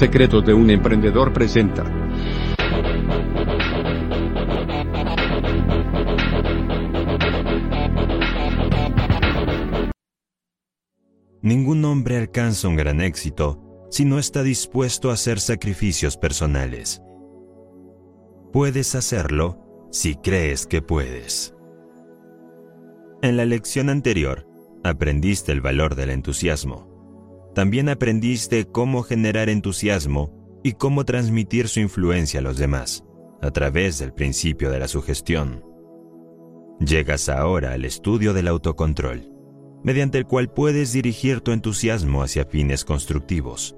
Secretos de un emprendedor presenta. Ningún hombre alcanza un gran éxito si no está dispuesto a hacer sacrificios personales. Puedes hacerlo si crees que puedes. En la lección anterior, aprendiste el valor del entusiasmo. También aprendiste cómo generar entusiasmo y cómo transmitir su influencia a los demás, a través del principio de la sugestión. Llegas ahora al estudio del autocontrol, mediante el cual puedes dirigir tu entusiasmo hacia fines constructivos.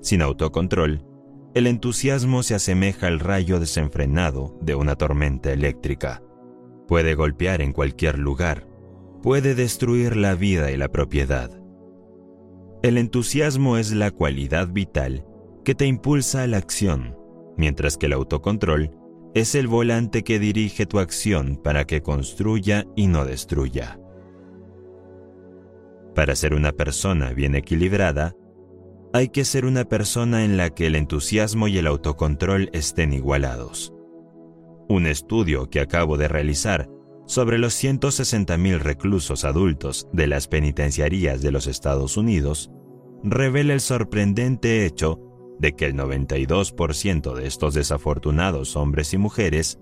Sin autocontrol, el entusiasmo se asemeja al rayo desenfrenado de una tormenta eléctrica. Puede golpear en cualquier lugar, puede destruir la vida y la propiedad. El entusiasmo es la cualidad vital que te impulsa a la acción, mientras que el autocontrol es el volante que dirige tu acción para que construya y no destruya. Para ser una persona bien equilibrada, hay que ser una persona en la que el entusiasmo y el autocontrol estén igualados. Un estudio que acabo de realizar sobre los 160.000 reclusos adultos de las penitenciarías de los Estados Unidos revela el sorprendente hecho de que el 92% de estos desafortunados hombres y mujeres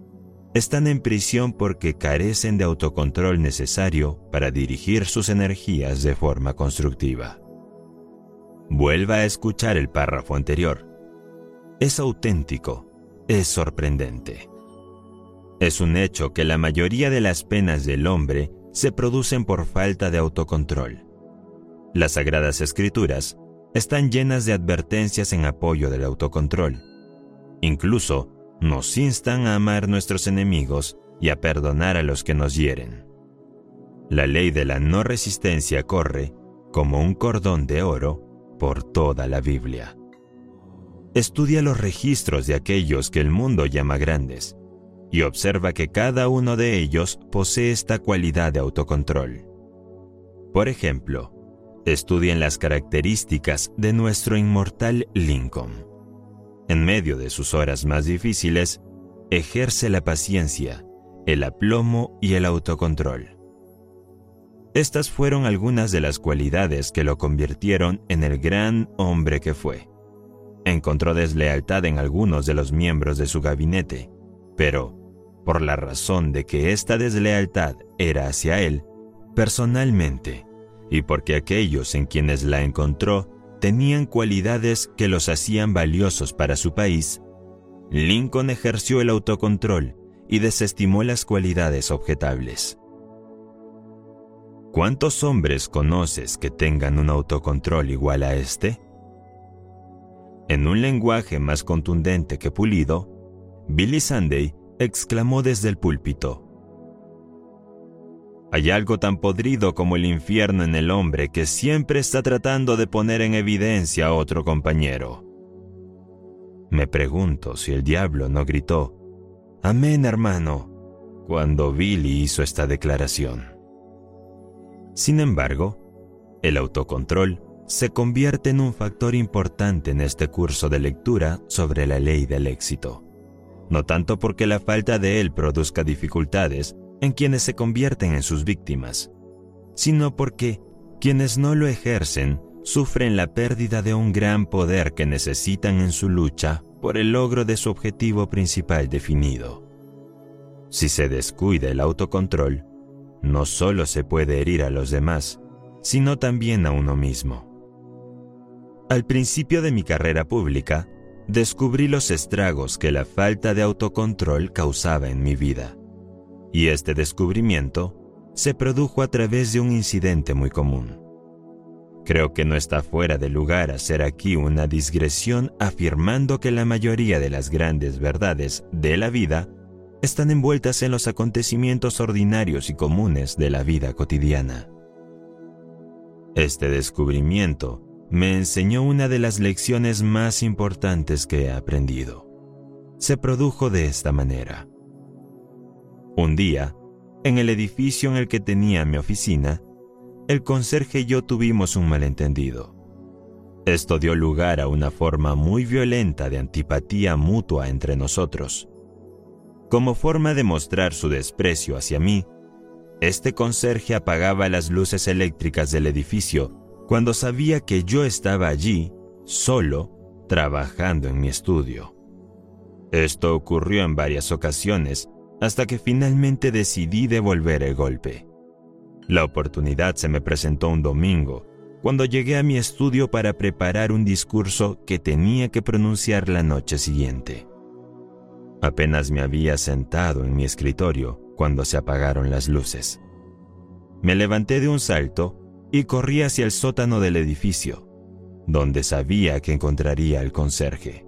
están en prisión porque carecen de autocontrol necesario para dirigir sus energías de forma constructiva. Vuelva a escuchar el párrafo anterior. Es auténtico, es sorprendente. Es un hecho que la mayoría de las penas del hombre se producen por falta de autocontrol. Las sagradas escrituras están llenas de advertencias en apoyo del autocontrol. Incluso nos instan a amar nuestros enemigos y a perdonar a los que nos hieren. La ley de la no resistencia corre, como un cordón de oro, por toda la Biblia. Estudia los registros de aquellos que el mundo llama grandes y observa que cada uno de ellos posee esta cualidad de autocontrol. Por ejemplo, estudien las características de nuestro inmortal Lincoln. En medio de sus horas más difíciles, ejerce la paciencia, el aplomo y el autocontrol. Estas fueron algunas de las cualidades que lo convirtieron en el gran hombre que fue. Encontró deslealtad en algunos de los miembros de su gabinete, pero por la razón de que esta deslealtad era hacia él, personalmente, y porque aquellos en quienes la encontró tenían cualidades que los hacían valiosos para su país, Lincoln ejerció el autocontrol y desestimó las cualidades objetables. ¿Cuántos hombres conoces que tengan un autocontrol igual a este? En un lenguaje más contundente que pulido, Billy Sunday exclamó desde el púlpito. Hay algo tan podrido como el infierno en el hombre que siempre está tratando de poner en evidencia a otro compañero. Me pregunto si el diablo no gritó, Amén hermano, cuando Billy hizo esta declaración. Sin embargo, el autocontrol se convierte en un factor importante en este curso de lectura sobre la ley del éxito no tanto porque la falta de él produzca dificultades en quienes se convierten en sus víctimas, sino porque quienes no lo ejercen sufren la pérdida de un gran poder que necesitan en su lucha por el logro de su objetivo principal definido. Si se descuida el autocontrol, no solo se puede herir a los demás, sino también a uno mismo. Al principio de mi carrera pública, descubrí los estragos que la falta de autocontrol causaba en mi vida. Y este descubrimiento se produjo a través de un incidente muy común. Creo que no está fuera de lugar hacer aquí una digresión afirmando que la mayoría de las grandes verdades de la vida están envueltas en los acontecimientos ordinarios y comunes de la vida cotidiana. Este descubrimiento me enseñó una de las lecciones más importantes que he aprendido. Se produjo de esta manera. Un día, en el edificio en el que tenía mi oficina, el conserje y yo tuvimos un malentendido. Esto dio lugar a una forma muy violenta de antipatía mutua entre nosotros. Como forma de mostrar su desprecio hacia mí, este conserje apagaba las luces eléctricas del edificio cuando sabía que yo estaba allí, solo, trabajando en mi estudio. Esto ocurrió en varias ocasiones hasta que finalmente decidí devolver el golpe. La oportunidad se me presentó un domingo, cuando llegué a mi estudio para preparar un discurso que tenía que pronunciar la noche siguiente. Apenas me había sentado en mi escritorio cuando se apagaron las luces. Me levanté de un salto y corrí hacia el sótano del edificio, donde sabía que encontraría al conserje.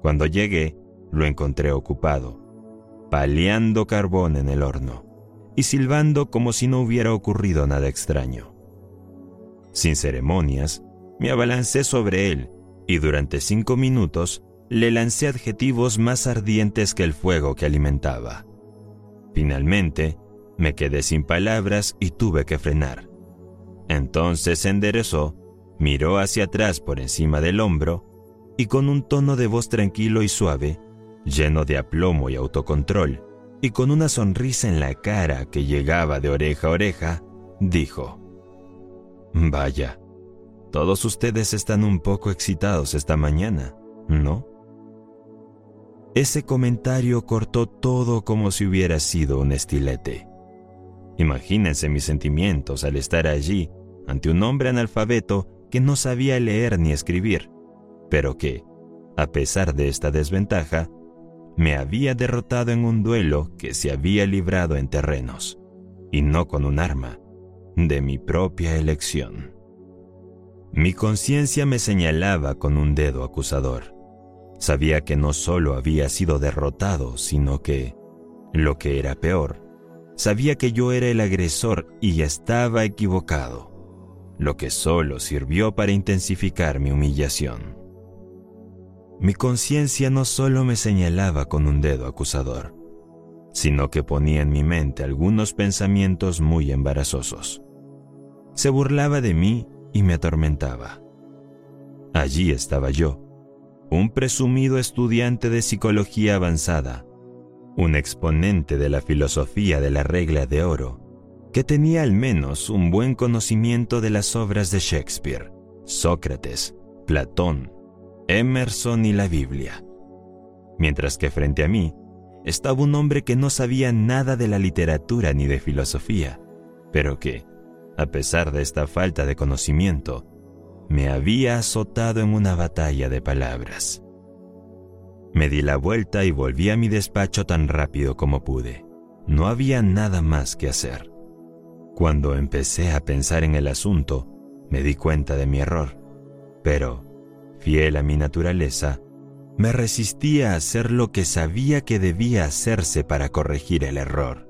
Cuando llegué, lo encontré ocupado, paleando carbón en el horno y silbando como si no hubiera ocurrido nada extraño. Sin ceremonias, me abalancé sobre él y durante cinco minutos le lancé adjetivos más ardientes que el fuego que alimentaba. Finalmente, me quedé sin palabras y tuve que frenar. Entonces se enderezó, miró hacia atrás por encima del hombro y con un tono de voz tranquilo y suave, lleno de aplomo y autocontrol, y con una sonrisa en la cara que llegaba de oreja a oreja, dijo, Vaya, todos ustedes están un poco excitados esta mañana, ¿no? Ese comentario cortó todo como si hubiera sido un estilete. Imagínense mis sentimientos al estar allí ante un hombre analfabeto que no sabía leer ni escribir, pero que, a pesar de esta desventaja, me había derrotado en un duelo que se había librado en terrenos, y no con un arma, de mi propia elección. Mi conciencia me señalaba con un dedo acusador. Sabía que no solo había sido derrotado, sino que, lo que era peor, sabía que yo era el agresor y estaba equivocado, lo que solo sirvió para intensificar mi humillación. Mi conciencia no solo me señalaba con un dedo acusador, sino que ponía en mi mente algunos pensamientos muy embarazosos. Se burlaba de mí y me atormentaba. Allí estaba yo, un presumido estudiante de psicología avanzada, un exponente de la filosofía de la regla de oro, que tenía al menos un buen conocimiento de las obras de Shakespeare, Sócrates, Platón, Emerson y la Biblia. Mientras que frente a mí estaba un hombre que no sabía nada de la literatura ni de filosofía, pero que, a pesar de esta falta de conocimiento, me había azotado en una batalla de palabras. Me di la vuelta y volví a mi despacho tan rápido como pude. No había nada más que hacer. Cuando empecé a pensar en el asunto, me di cuenta de mi error. Pero, fiel a mi naturaleza, me resistía a hacer lo que sabía que debía hacerse para corregir el error.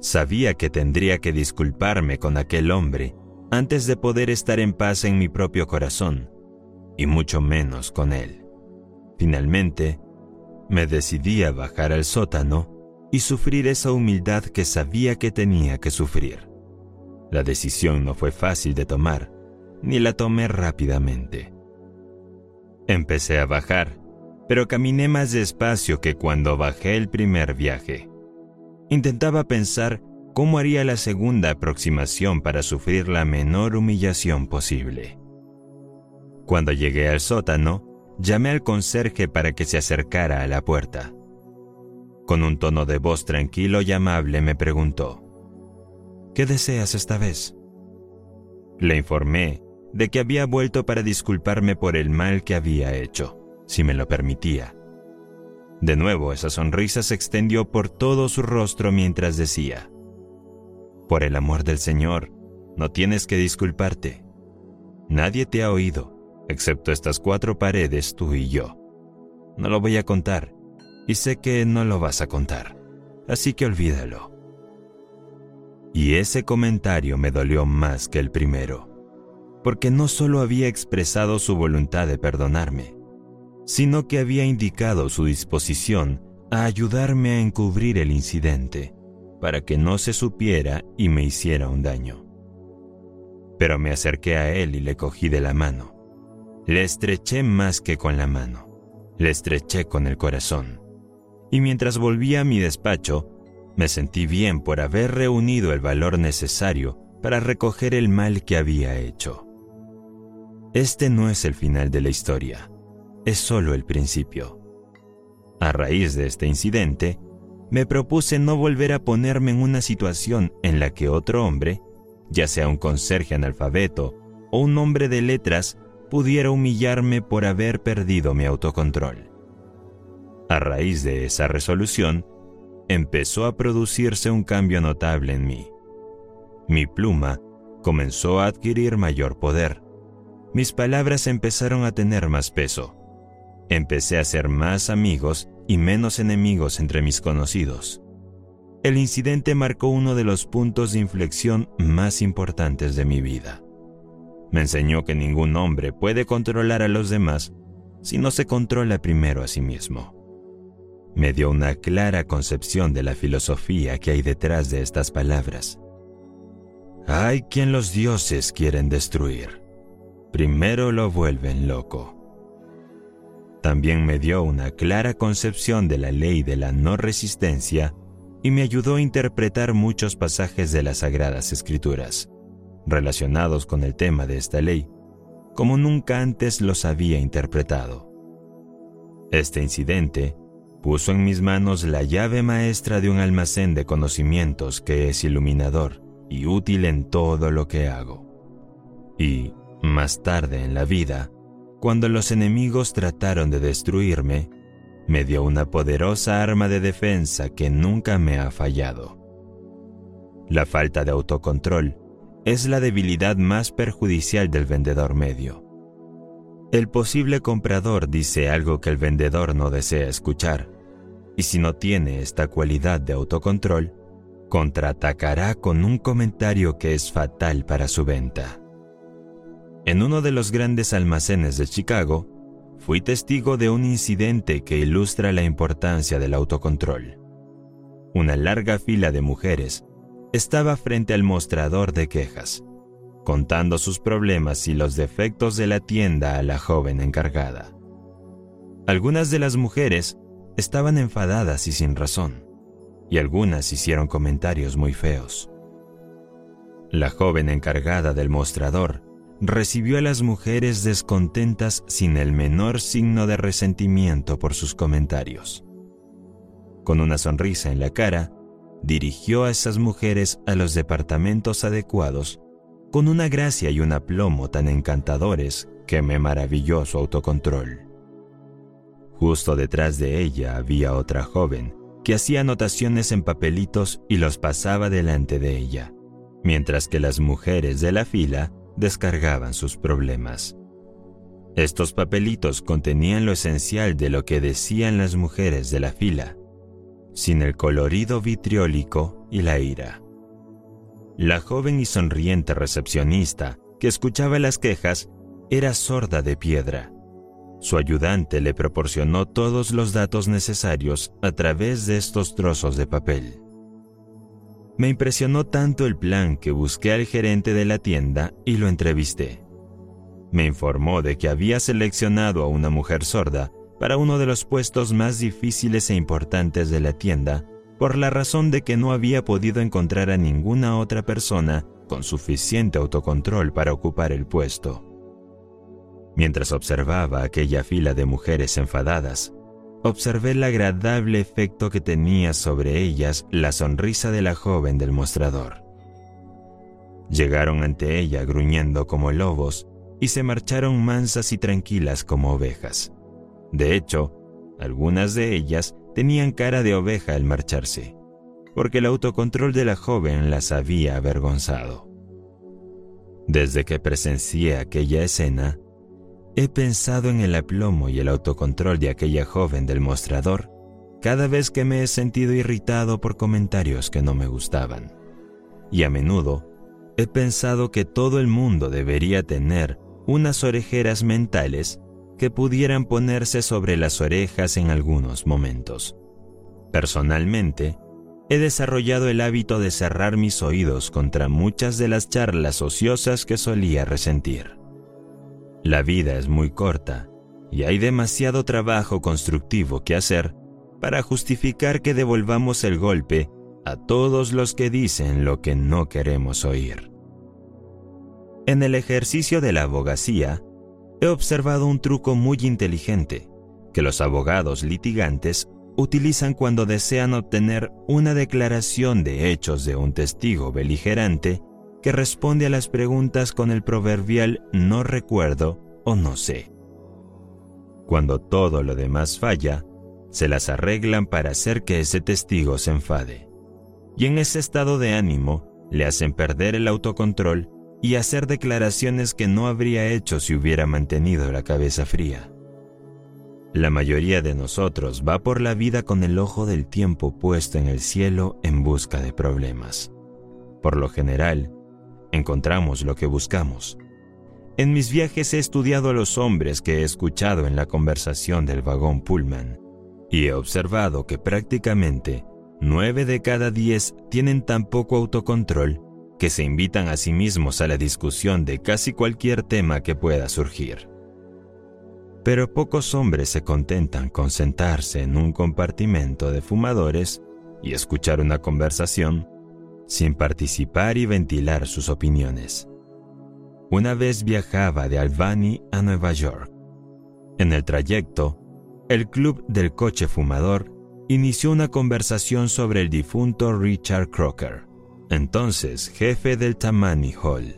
Sabía que tendría que disculparme con aquel hombre antes de poder estar en paz en mi propio corazón, y mucho menos con él. Finalmente, me decidí a bajar al sótano y sufrir esa humildad que sabía que tenía que sufrir. La decisión no fue fácil de tomar, ni la tomé rápidamente. Empecé a bajar, pero caminé más despacio que cuando bajé el primer viaje. Intentaba pensar ¿cómo haría la segunda aproximación para sufrir la menor humillación posible? Cuando llegué al sótano, llamé al conserje para que se acercara a la puerta. Con un tono de voz tranquilo y amable me preguntó, ¿Qué deseas esta vez? Le informé de que había vuelto para disculparme por el mal que había hecho, si me lo permitía. De nuevo esa sonrisa se extendió por todo su rostro mientras decía, por el amor del Señor, no tienes que disculparte. Nadie te ha oído, excepto estas cuatro paredes, tú y yo. No lo voy a contar, y sé que no lo vas a contar, así que olvídalo. Y ese comentario me dolió más que el primero, porque no solo había expresado su voluntad de perdonarme, sino que había indicado su disposición a ayudarme a encubrir el incidente para que no se supiera y me hiciera un daño. Pero me acerqué a él y le cogí de la mano. Le estreché más que con la mano, le estreché con el corazón. Y mientras volvía a mi despacho, me sentí bien por haber reunido el valor necesario para recoger el mal que había hecho. Este no es el final de la historia, es solo el principio. A raíz de este incidente, me propuse no volver a ponerme en una situación en la que otro hombre, ya sea un conserje analfabeto o un hombre de letras, pudiera humillarme por haber perdido mi autocontrol. A raíz de esa resolución, empezó a producirse un cambio notable en mí. Mi pluma comenzó a adquirir mayor poder. Mis palabras empezaron a tener más peso. Empecé a ser más amigos y menos enemigos entre mis conocidos. El incidente marcó uno de los puntos de inflexión más importantes de mi vida. Me enseñó que ningún hombre puede controlar a los demás si no se controla primero a sí mismo. Me dio una clara concepción de la filosofía que hay detrás de estas palabras. Hay quien los dioses quieren destruir. Primero lo vuelven loco. También me dio una clara concepción de la ley de la no resistencia y me ayudó a interpretar muchos pasajes de las Sagradas Escrituras relacionados con el tema de esta ley, como nunca antes los había interpretado. Este incidente puso en mis manos la llave maestra de un almacén de conocimientos que es iluminador y útil en todo lo que hago. Y, más tarde en la vida, cuando los enemigos trataron de destruirme, me dio una poderosa arma de defensa que nunca me ha fallado. La falta de autocontrol es la debilidad más perjudicial del vendedor medio. El posible comprador dice algo que el vendedor no desea escuchar, y si no tiene esta cualidad de autocontrol, contraatacará con un comentario que es fatal para su venta. En uno de los grandes almacenes de Chicago, fui testigo de un incidente que ilustra la importancia del autocontrol. Una larga fila de mujeres estaba frente al mostrador de quejas, contando sus problemas y los defectos de la tienda a la joven encargada. Algunas de las mujeres estaban enfadadas y sin razón, y algunas hicieron comentarios muy feos. La joven encargada del mostrador recibió a las mujeres descontentas sin el menor signo de resentimiento por sus comentarios. Con una sonrisa en la cara, dirigió a esas mujeres a los departamentos adecuados con una gracia y un aplomo tan encantadores que me maravilló su autocontrol. Justo detrás de ella había otra joven que hacía anotaciones en papelitos y los pasaba delante de ella, mientras que las mujeres de la fila descargaban sus problemas. Estos papelitos contenían lo esencial de lo que decían las mujeres de la fila, sin el colorido vitriólico y la ira. La joven y sonriente recepcionista que escuchaba las quejas era sorda de piedra. Su ayudante le proporcionó todos los datos necesarios a través de estos trozos de papel. Me impresionó tanto el plan que busqué al gerente de la tienda y lo entrevisté. Me informó de que había seleccionado a una mujer sorda para uno de los puestos más difíciles e importantes de la tienda, por la razón de que no había podido encontrar a ninguna otra persona con suficiente autocontrol para ocupar el puesto. Mientras observaba aquella fila de mujeres enfadadas, observé el agradable efecto que tenía sobre ellas la sonrisa de la joven del mostrador. Llegaron ante ella gruñendo como lobos y se marcharon mansas y tranquilas como ovejas. De hecho, algunas de ellas tenían cara de oveja al marcharse, porque el autocontrol de la joven las había avergonzado. Desde que presencié aquella escena, he pensado en el aplomo y el autocontrol de aquella joven del mostrador cada vez que me he sentido irritado por comentarios que no me gustaban. Y a menudo he pensado que todo el mundo debería tener unas orejeras mentales que pudieran ponerse sobre las orejas en algunos momentos. Personalmente, he desarrollado el hábito de cerrar mis oídos contra muchas de las charlas ociosas que solía resentir. La vida es muy corta y hay demasiado trabajo constructivo que hacer para justificar que devolvamos el golpe a todos los que dicen lo que no queremos oír. En el ejercicio de la abogacía, he observado un truco muy inteligente que los abogados litigantes utilizan cuando desean obtener una declaración de hechos de un testigo beligerante que responde a las preguntas con el proverbial no recuerdo o no sé. Cuando todo lo demás falla, se las arreglan para hacer que ese testigo se enfade. Y en ese estado de ánimo le hacen perder el autocontrol y hacer declaraciones que no habría hecho si hubiera mantenido la cabeza fría. La mayoría de nosotros va por la vida con el ojo del tiempo puesto en el cielo en busca de problemas. Por lo general, encontramos lo que buscamos. En mis viajes he estudiado a los hombres que he escuchado en la conversación del vagón Pullman y he observado que prácticamente nueve de cada diez tienen tan poco autocontrol que se invitan a sí mismos a la discusión de casi cualquier tema que pueda surgir. Pero pocos hombres se contentan con sentarse en un compartimento de fumadores y escuchar una conversación sin participar y ventilar sus opiniones. Una vez viajaba de Albany a Nueva York. En el trayecto, el club del coche fumador inició una conversación sobre el difunto Richard Crocker, entonces jefe del Tammany Hall.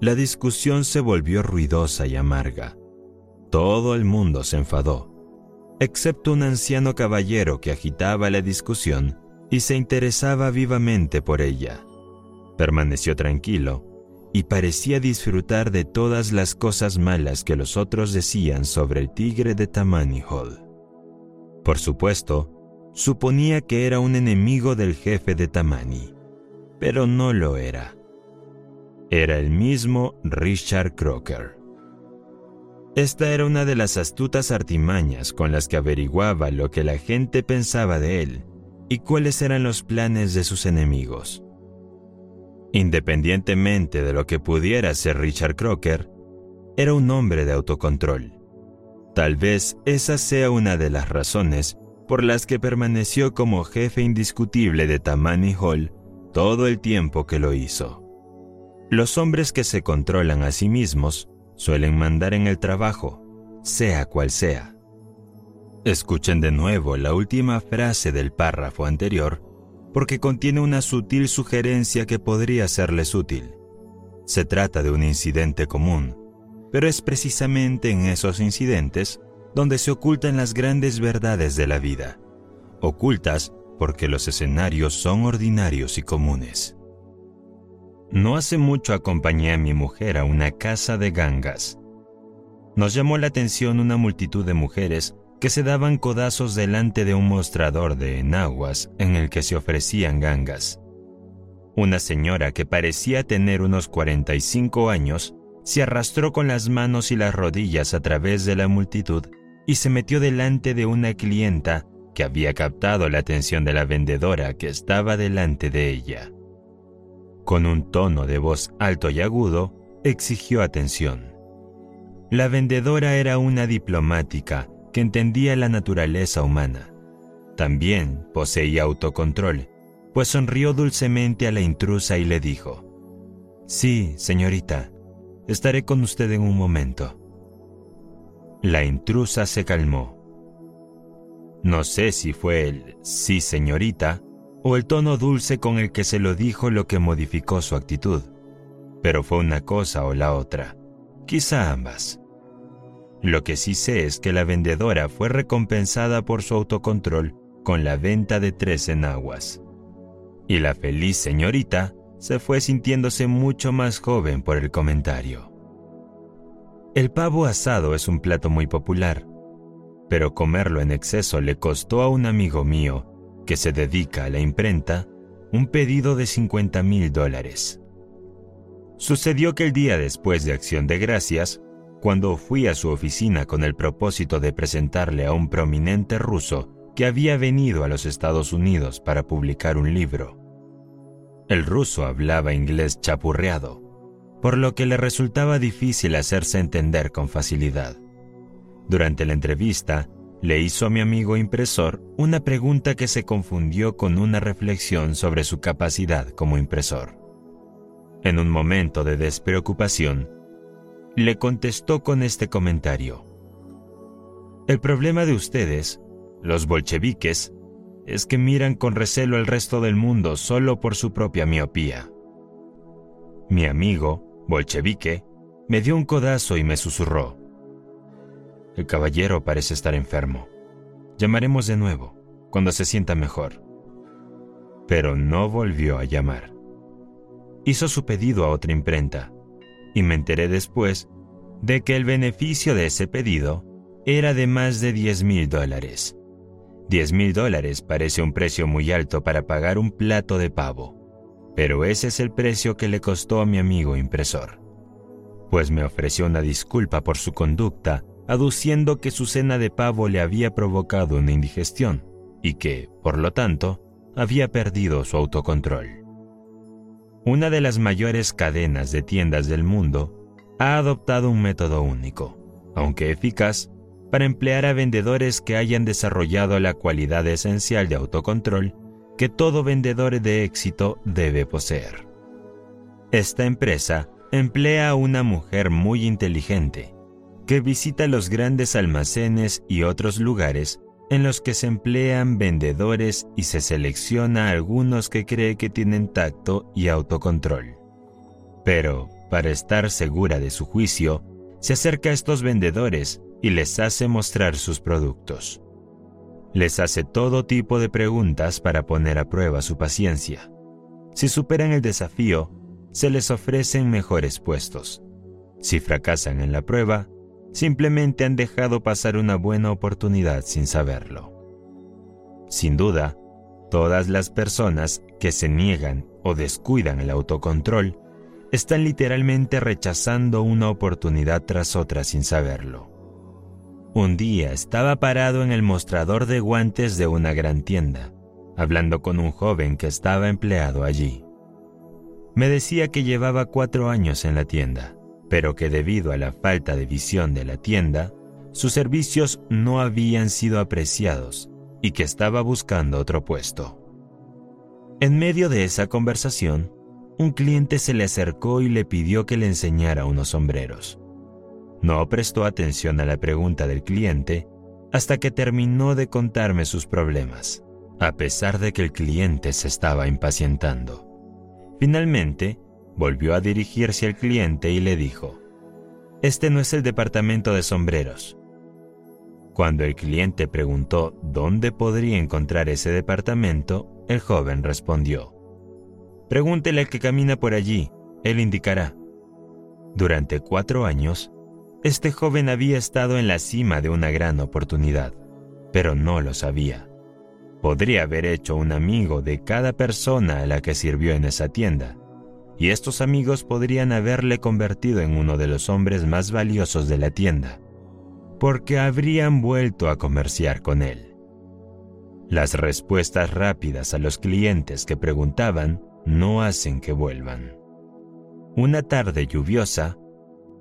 La discusión se volvió ruidosa y amarga. Todo el mundo se enfadó, excepto un anciano caballero que agitaba la discusión y se interesaba vivamente por ella. Permaneció tranquilo y parecía disfrutar de todas las cosas malas que los otros decían sobre el tigre de Tammany Hall. Por supuesto, suponía que era un enemigo del jefe de Tammany, pero no lo era. Era el mismo Richard Crocker. Esta era una de las astutas artimañas con las que averiguaba lo que la gente pensaba de él y cuáles eran los planes de sus enemigos. Independientemente de lo que pudiera ser Richard Crocker, era un hombre de autocontrol. Tal vez esa sea una de las razones por las que permaneció como jefe indiscutible de Tammany Hall todo el tiempo que lo hizo. Los hombres que se controlan a sí mismos suelen mandar en el trabajo, sea cual sea. Escuchen de nuevo la última frase del párrafo anterior porque contiene una sutil sugerencia que podría serles útil. Se trata de un incidente común, pero es precisamente en esos incidentes donde se ocultan las grandes verdades de la vida, ocultas porque los escenarios son ordinarios y comunes. No hace mucho acompañé a mi mujer a una casa de gangas. Nos llamó la atención una multitud de mujeres que se daban codazos delante de un mostrador de enaguas en el que se ofrecían gangas. Una señora que parecía tener unos 45 años se arrastró con las manos y las rodillas a través de la multitud y se metió delante de una clienta que había captado la atención de la vendedora que estaba delante de ella. Con un tono de voz alto y agudo, exigió atención. La vendedora era una diplomática que entendía la naturaleza humana. También poseía autocontrol, pues sonrió dulcemente a la intrusa y le dijo, Sí, señorita, estaré con usted en un momento. La intrusa se calmó. No sé si fue el sí, señorita, o el tono dulce con el que se lo dijo lo que modificó su actitud, pero fue una cosa o la otra, quizá ambas. Lo que sí sé es que la vendedora fue recompensada por su autocontrol con la venta de tres enaguas. Y la feliz señorita se fue sintiéndose mucho más joven por el comentario. El pavo asado es un plato muy popular, pero comerlo en exceso le costó a un amigo mío, que se dedica a la imprenta, un pedido de 50 mil dólares. Sucedió que el día después de Acción de Gracias, cuando fui a su oficina con el propósito de presentarle a un prominente ruso que había venido a los Estados Unidos para publicar un libro. El ruso hablaba inglés chapurreado, por lo que le resultaba difícil hacerse entender con facilidad. Durante la entrevista, le hizo a mi amigo impresor una pregunta que se confundió con una reflexión sobre su capacidad como impresor. En un momento de despreocupación, le contestó con este comentario. El problema de ustedes, los bolcheviques, es que miran con recelo al resto del mundo solo por su propia miopía. Mi amigo, bolchevique, me dio un codazo y me susurró. El caballero parece estar enfermo. Llamaremos de nuevo, cuando se sienta mejor. Pero no volvió a llamar. Hizo su pedido a otra imprenta, y me enteré después de que el beneficio de ese pedido era de más de 10 mil dólares. 10 mil dólares parece un precio muy alto para pagar un plato de pavo, pero ese es el precio que le costó a mi amigo impresor, pues me ofreció una disculpa por su conducta aduciendo que su cena de pavo le había provocado una indigestión y que, por lo tanto, había perdido su autocontrol. Una de las mayores cadenas de tiendas del mundo ha adoptado un método único, aunque eficaz, para emplear a vendedores que hayan desarrollado la cualidad esencial de autocontrol que todo vendedor de éxito debe poseer. Esta empresa emplea a una mujer muy inteligente, que visita los grandes almacenes y otros lugares en los que se emplean vendedores y se selecciona a algunos que cree que tienen tacto y autocontrol. Pero, para estar segura de su juicio, se acerca a estos vendedores y les hace mostrar sus productos. Les hace todo tipo de preguntas para poner a prueba su paciencia. Si superan el desafío, se les ofrecen mejores puestos. Si fracasan en la prueba, simplemente han dejado pasar una buena oportunidad sin saberlo. Sin duda, todas las personas que se niegan o descuidan el autocontrol están literalmente rechazando una oportunidad tras otra sin saberlo. Un día estaba parado en el mostrador de guantes de una gran tienda, hablando con un joven que estaba empleado allí. Me decía que llevaba cuatro años en la tienda pero que debido a la falta de visión de la tienda, sus servicios no habían sido apreciados y que estaba buscando otro puesto. En medio de esa conversación, un cliente se le acercó y le pidió que le enseñara unos sombreros. No prestó atención a la pregunta del cliente hasta que terminó de contarme sus problemas, a pesar de que el cliente se estaba impacientando. Finalmente, volvió a dirigirse al cliente y le dijo, Este no es el departamento de sombreros. Cuando el cliente preguntó dónde podría encontrar ese departamento, el joven respondió, Pregúntele al que camina por allí, él indicará. Durante cuatro años, este joven había estado en la cima de una gran oportunidad, pero no lo sabía. Podría haber hecho un amigo de cada persona a la que sirvió en esa tienda, y estos amigos podrían haberle convertido en uno de los hombres más valiosos de la tienda, porque habrían vuelto a comerciar con él. Las respuestas rápidas a los clientes que preguntaban no hacen que vuelvan. Una tarde lluviosa,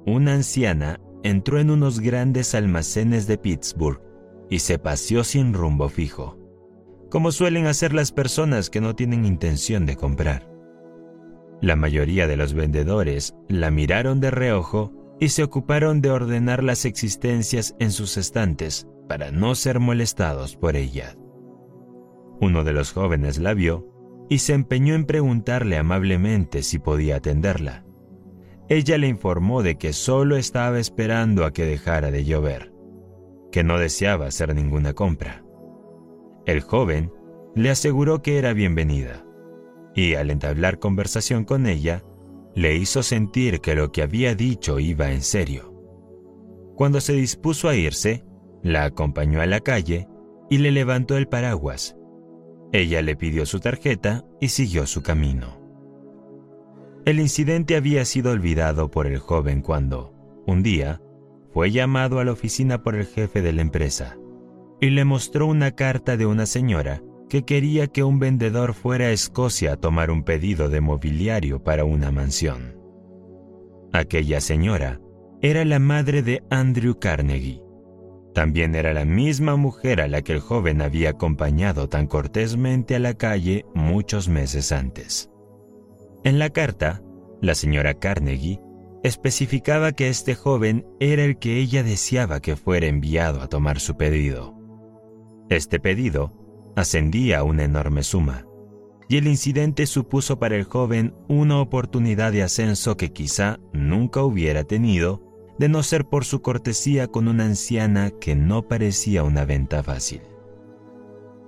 una anciana entró en unos grandes almacenes de Pittsburgh y se paseó sin rumbo fijo, como suelen hacer las personas que no tienen intención de comprar. La mayoría de los vendedores la miraron de reojo y se ocuparon de ordenar las existencias en sus estantes para no ser molestados por ella. Uno de los jóvenes la vio y se empeñó en preguntarle amablemente si podía atenderla. Ella le informó de que solo estaba esperando a que dejara de llover, que no deseaba hacer ninguna compra. El joven le aseguró que era bienvenida y al entablar conversación con ella, le hizo sentir que lo que había dicho iba en serio. Cuando se dispuso a irse, la acompañó a la calle y le levantó el paraguas. Ella le pidió su tarjeta y siguió su camino. El incidente había sido olvidado por el joven cuando, un día, fue llamado a la oficina por el jefe de la empresa y le mostró una carta de una señora que quería que un vendedor fuera a Escocia a tomar un pedido de mobiliario para una mansión. Aquella señora era la madre de Andrew Carnegie. También era la misma mujer a la que el joven había acompañado tan cortésmente a la calle muchos meses antes. En la carta, la señora Carnegie especificaba que este joven era el que ella deseaba que fuera enviado a tomar su pedido. Este pedido ascendía a una enorme suma, y el incidente supuso para el joven una oportunidad de ascenso que quizá nunca hubiera tenido de no ser por su cortesía con una anciana que no parecía una venta fácil.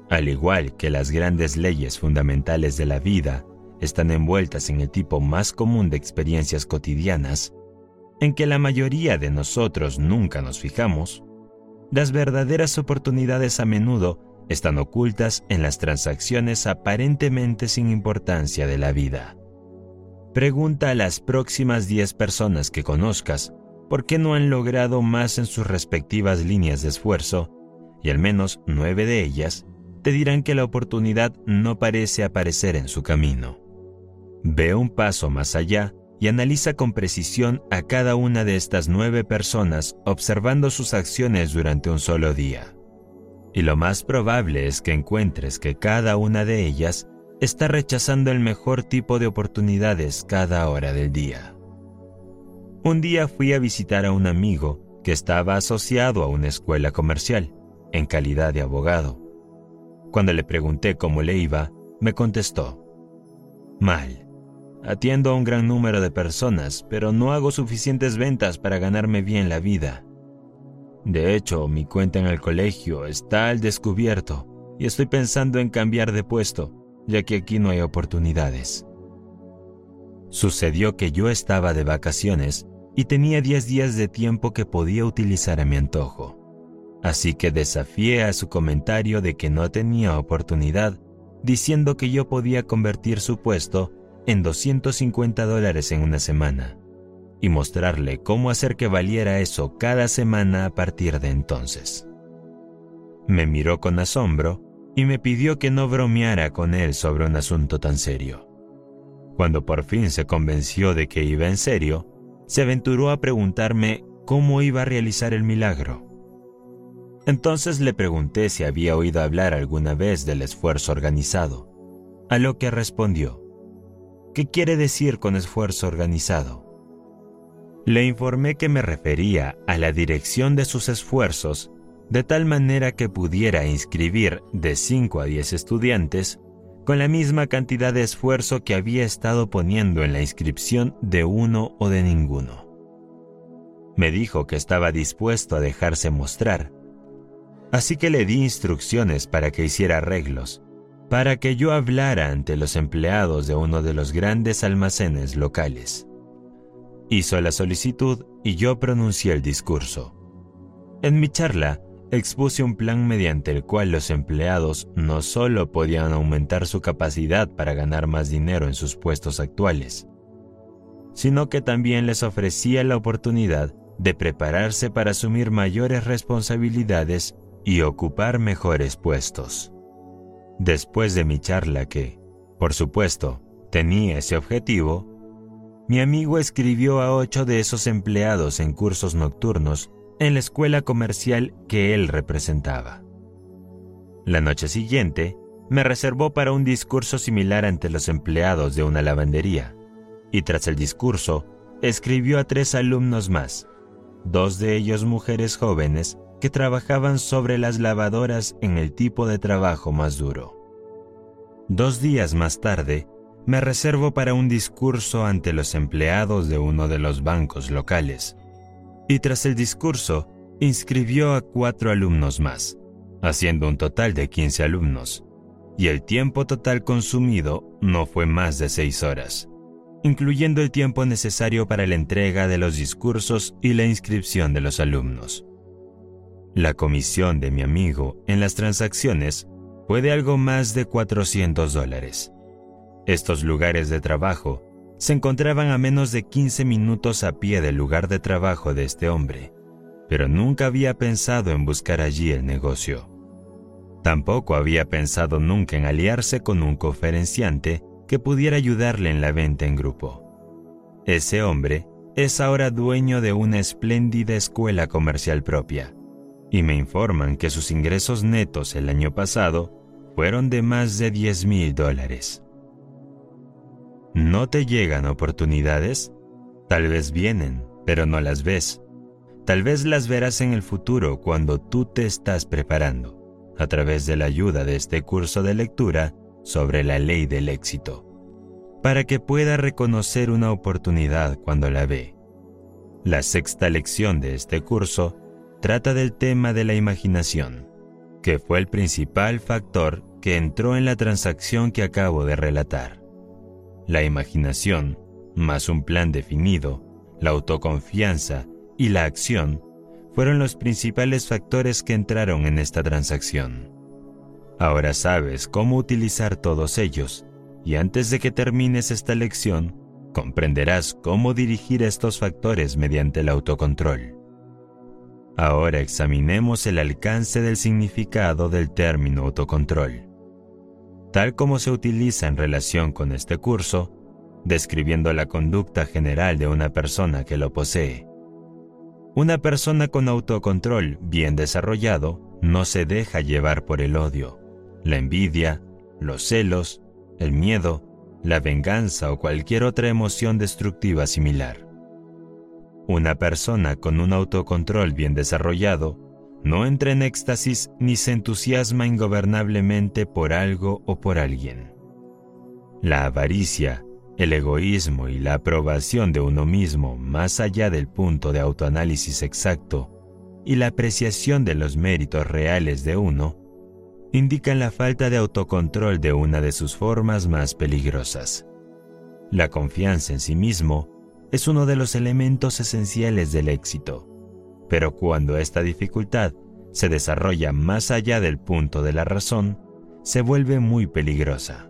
Al igual que las grandes leyes fundamentales de la vida están envueltas en el tipo más común de experiencias cotidianas, en que la mayoría de nosotros nunca nos fijamos, las verdaderas oportunidades a menudo están ocultas en las transacciones aparentemente sin importancia de la vida. Pregunta a las próximas 10 personas que conozcas por qué no han logrado más en sus respectivas líneas de esfuerzo, y al menos nueve de ellas te dirán que la oportunidad no parece aparecer en su camino. Ve un paso más allá y analiza con precisión a cada una de estas nueve personas observando sus acciones durante un solo día. Y lo más probable es que encuentres que cada una de ellas está rechazando el mejor tipo de oportunidades cada hora del día. Un día fui a visitar a un amigo que estaba asociado a una escuela comercial, en calidad de abogado. Cuando le pregunté cómo le iba, me contestó, Mal. Atiendo a un gran número de personas, pero no hago suficientes ventas para ganarme bien la vida. De hecho, mi cuenta en el colegio está al descubierto y estoy pensando en cambiar de puesto, ya que aquí no hay oportunidades. Sucedió que yo estaba de vacaciones y tenía 10 días de tiempo que podía utilizar a mi antojo. Así que desafié a su comentario de que no tenía oportunidad, diciendo que yo podía convertir su puesto en 250 dólares en una semana y mostrarle cómo hacer que valiera eso cada semana a partir de entonces. Me miró con asombro y me pidió que no bromeara con él sobre un asunto tan serio. Cuando por fin se convenció de que iba en serio, se aventuró a preguntarme cómo iba a realizar el milagro. Entonces le pregunté si había oído hablar alguna vez del esfuerzo organizado, a lo que respondió, ¿Qué quiere decir con esfuerzo organizado? Le informé que me refería a la dirección de sus esfuerzos de tal manera que pudiera inscribir de 5 a 10 estudiantes con la misma cantidad de esfuerzo que había estado poniendo en la inscripción de uno o de ninguno. Me dijo que estaba dispuesto a dejarse mostrar, así que le di instrucciones para que hiciera arreglos para que yo hablara ante los empleados de uno de los grandes almacenes locales. Hizo la solicitud y yo pronuncié el discurso. En mi charla, expuse un plan mediante el cual los empleados no solo podían aumentar su capacidad para ganar más dinero en sus puestos actuales, sino que también les ofrecía la oportunidad de prepararse para asumir mayores responsabilidades y ocupar mejores puestos. Después de mi charla que, por supuesto, tenía ese objetivo, mi amigo escribió a ocho de esos empleados en cursos nocturnos en la escuela comercial que él representaba. La noche siguiente, me reservó para un discurso similar ante los empleados de una lavandería, y tras el discurso, escribió a tres alumnos más, dos de ellos mujeres jóvenes que trabajaban sobre las lavadoras en el tipo de trabajo más duro. Dos días más tarde, me reservo para un discurso ante los empleados de uno de los bancos locales. Y tras el discurso, inscribió a cuatro alumnos más, haciendo un total de 15 alumnos, y el tiempo total consumido no fue más de seis horas, incluyendo el tiempo necesario para la entrega de los discursos y la inscripción de los alumnos. La comisión de mi amigo en las transacciones fue de algo más de 400 dólares. Estos lugares de trabajo se encontraban a menos de 15 minutos a pie del lugar de trabajo de este hombre, pero nunca había pensado en buscar allí el negocio. Tampoco había pensado nunca en aliarse con un conferenciante que pudiera ayudarle en la venta en grupo. Ese hombre es ahora dueño de una espléndida escuela comercial propia, y me informan que sus ingresos netos el año pasado fueron de más de 10 mil dólares. ¿No te llegan oportunidades? Tal vez vienen, pero no las ves. Tal vez las verás en el futuro cuando tú te estás preparando, a través de la ayuda de este curso de lectura sobre la ley del éxito, para que pueda reconocer una oportunidad cuando la ve. La sexta lección de este curso trata del tema de la imaginación, que fue el principal factor que entró en la transacción que acabo de relatar. La imaginación, más un plan definido, la autoconfianza y la acción fueron los principales factores que entraron en esta transacción. Ahora sabes cómo utilizar todos ellos y antes de que termines esta lección, comprenderás cómo dirigir estos factores mediante el autocontrol. Ahora examinemos el alcance del significado del término autocontrol. Tal como se utiliza en relación con este curso, describiendo la conducta general de una persona que lo posee. Una persona con autocontrol bien desarrollado no se deja llevar por el odio, la envidia, los celos, el miedo, la venganza o cualquier otra emoción destructiva similar. Una persona con un autocontrol bien desarrollado no entra en éxtasis ni se entusiasma ingobernablemente por algo o por alguien. La avaricia, el egoísmo y la aprobación de uno mismo más allá del punto de autoanálisis exacto y la apreciación de los méritos reales de uno indican la falta de autocontrol de una de sus formas más peligrosas. La confianza en sí mismo es uno de los elementos esenciales del éxito, pero cuando esta dificultad se desarrolla más allá del punto de la razón, se vuelve muy peligrosa.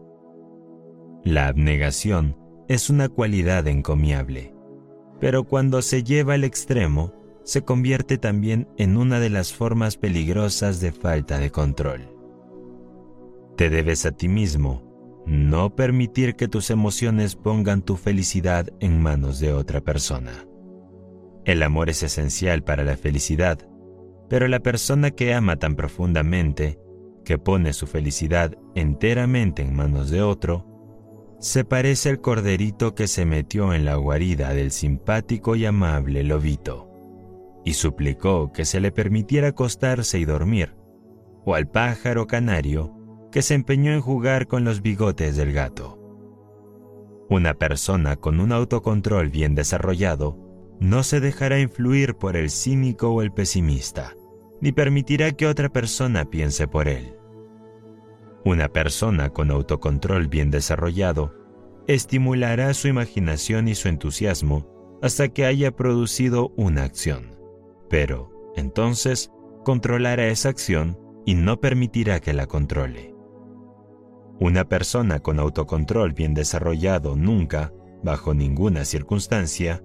La abnegación es una cualidad encomiable, pero cuando se lleva al extremo, se convierte también en una de las formas peligrosas de falta de control. Te debes a ti mismo no permitir que tus emociones pongan tu felicidad en manos de otra persona. El amor es esencial para la felicidad, pero la persona que ama tan profundamente, que pone su felicidad enteramente en manos de otro, se parece al corderito que se metió en la guarida del simpático y amable lobito, y suplicó que se le permitiera acostarse y dormir, o al pájaro canario que se empeñó en jugar con los bigotes del gato. Una persona con un autocontrol bien desarrollado no se dejará influir por el cínico o el pesimista, ni permitirá que otra persona piense por él. Una persona con autocontrol bien desarrollado estimulará su imaginación y su entusiasmo hasta que haya producido una acción, pero entonces controlará esa acción y no permitirá que la controle. Una persona con autocontrol bien desarrollado nunca, bajo ninguna circunstancia,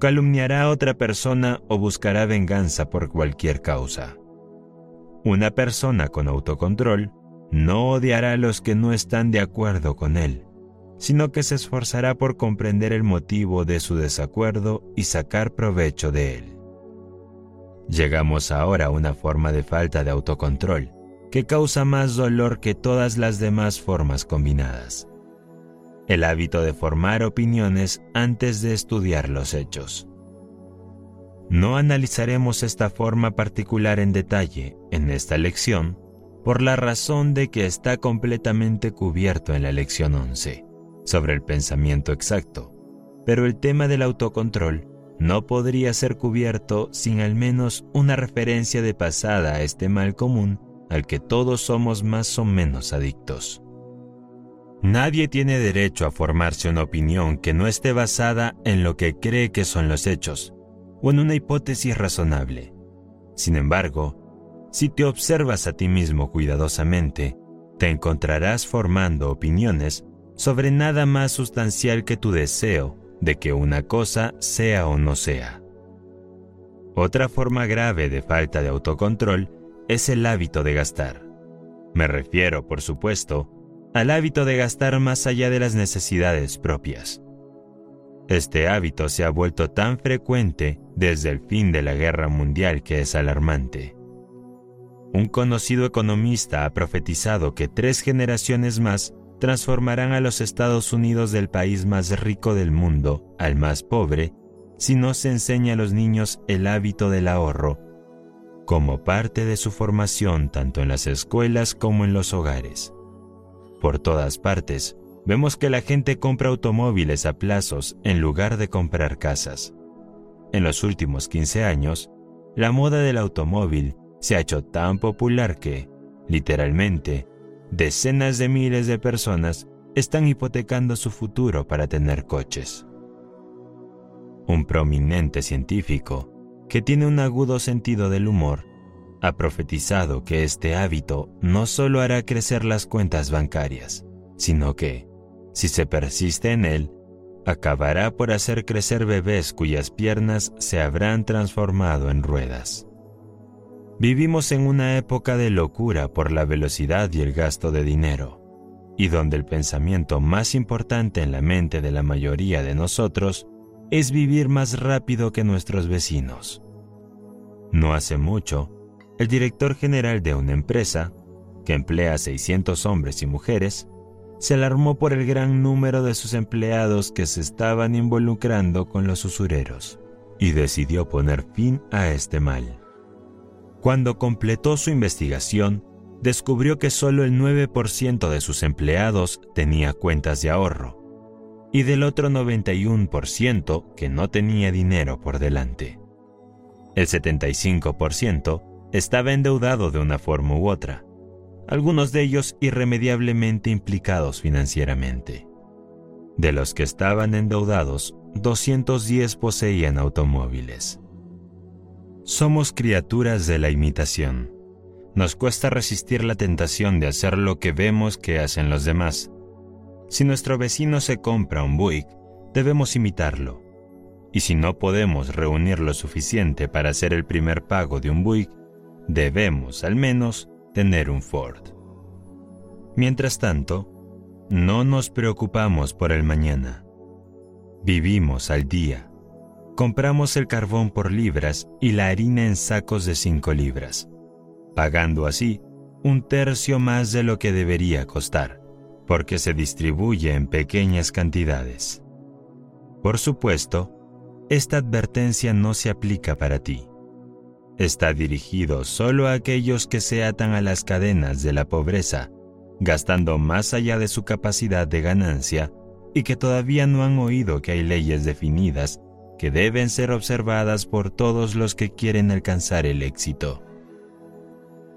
calumniará a otra persona o buscará venganza por cualquier causa. Una persona con autocontrol no odiará a los que no están de acuerdo con él, sino que se esforzará por comprender el motivo de su desacuerdo y sacar provecho de él. Llegamos ahora a una forma de falta de autocontrol que causa más dolor que todas las demás formas combinadas. El hábito de formar opiniones antes de estudiar los hechos. No analizaremos esta forma particular en detalle en esta lección, por la razón de que está completamente cubierto en la lección 11 sobre el pensamiento exacto, pero el tema del autocontrol no podría ser cubierto sin al menos una referencia de pasada a este mal común al que todos somos más o menos adictos. Nadie tiene derecho a formarse una opinión que no esté basada en lo que cree que son los hechos o en una hipótesis razonable. Sin embargo, si te observas a ti mismo cuidadosamente, te encontrarás formando opiniones sobre nada más sustancial que tu deseo de que una cosa sea o no sea. Otra forma grave de falta de autocontrol es el hábito de gastar. Me refiero, por supuesto, al hábito de gastar más allá de las necesidades propias. Este hábito se ha vuelto tan frecuente desde el fin de la guerra mundial que es alarmante. Un conocido economista ha profetizado que tres generaciones más transformarán a los Estados Unidos del país más rico del mundo al más pobre si no se enseña a los niños el hábito del ahorro como parte de su formación tanto en las escuelas como en los hogares. Por todas partes, vemos que la gente compra automóviles a plazos en lugar de comprar casas. En los últimos 15 años, la moda del automóvil se ha hecho tan popular que, literalmente, decenas de miles de personas están hipotecando su futuro para tener coches. Un prominente científico, que tiene un agudo sentido del humor, ha profetizado que este hábito no solo hará crecer las cuentas bancarias, sino que, si se persiste en él, acabará por hacer crecer bebés cuyas piernas se habrán transformado en ruedas. Vivimos en una época de locura por la velocidad y el gasto de dinero, y donde el pensamiento más importante en la mente de la mayoría de nosotros es vivir más rápido que nuestros vecinos. No hace mucho, el director general de una empresa, que emplea a 600 hombres y mujeres, se alarmó por el gran número de sus empleados que se estaban involucrando con los usureros y decidió poner fin a este mal. Cuando completó su investigación, descubrió que solo el 9% de sus empleados tenía cuentas de ahorro y del otro 91% que no tenía dinero por delante. El 75% estaba endeudado de una forma u otra, algunos de ellos irremediablemente implicados financieramente. De los que estaban endeudados, 210 poseían automóviles. Somos criaturas de la imitación. Nos cuesta resistir la tentación de hacer lo que vemos que hacen los demás. Si nuestro vecino se compra un Buick, debemos imitarlo. Y si no podemos reunir lo suficiente para hacer el primer pago de un Buick, debemos al menos tener un Ford. Mientras tanto, no nos preocupamos por el mañana. Vivimos al día compramos el carbón por libras y la harina en sacos de 5 libras, pagando así un tercio más de lo que debería costar, porque se distribuye en pequeñas cantidades. Por supuesto, esta advertencia no se aplica para ti. Está dirigido solo a aquellos que se atan a las cadenas de la pobreza, gastando más allá de su capacidad de ganancia y que todavía no han oído que hay leyes definidas que deben ser observadas por todos los que quieren alcanzar el éxito.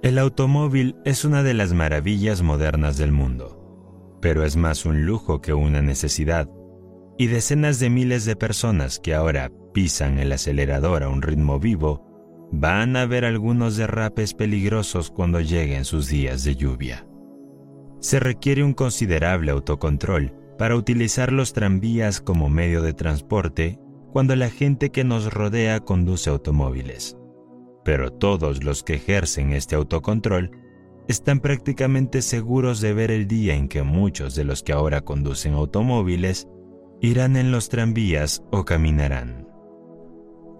El automóvil es una de las maravillas modernas del mundo, pero es más un lujo que una necesidad, y decenas de miles de personas que ahora pisan el acelerador a un ritmo vivo van a ver algunos derrapes peligrosos cuando lleguen sus días de lluvia. Se requiere un considerable autocontrol para utilizar los tranvías como medio de transporte cuando la gente que nos rodea conduce automóviles. Pero todos los que ejercen este autocontrol están prácticamente seguros de ver el día en que muchos de los que ahora conducen automóviles irán en los tranvías o caminarán.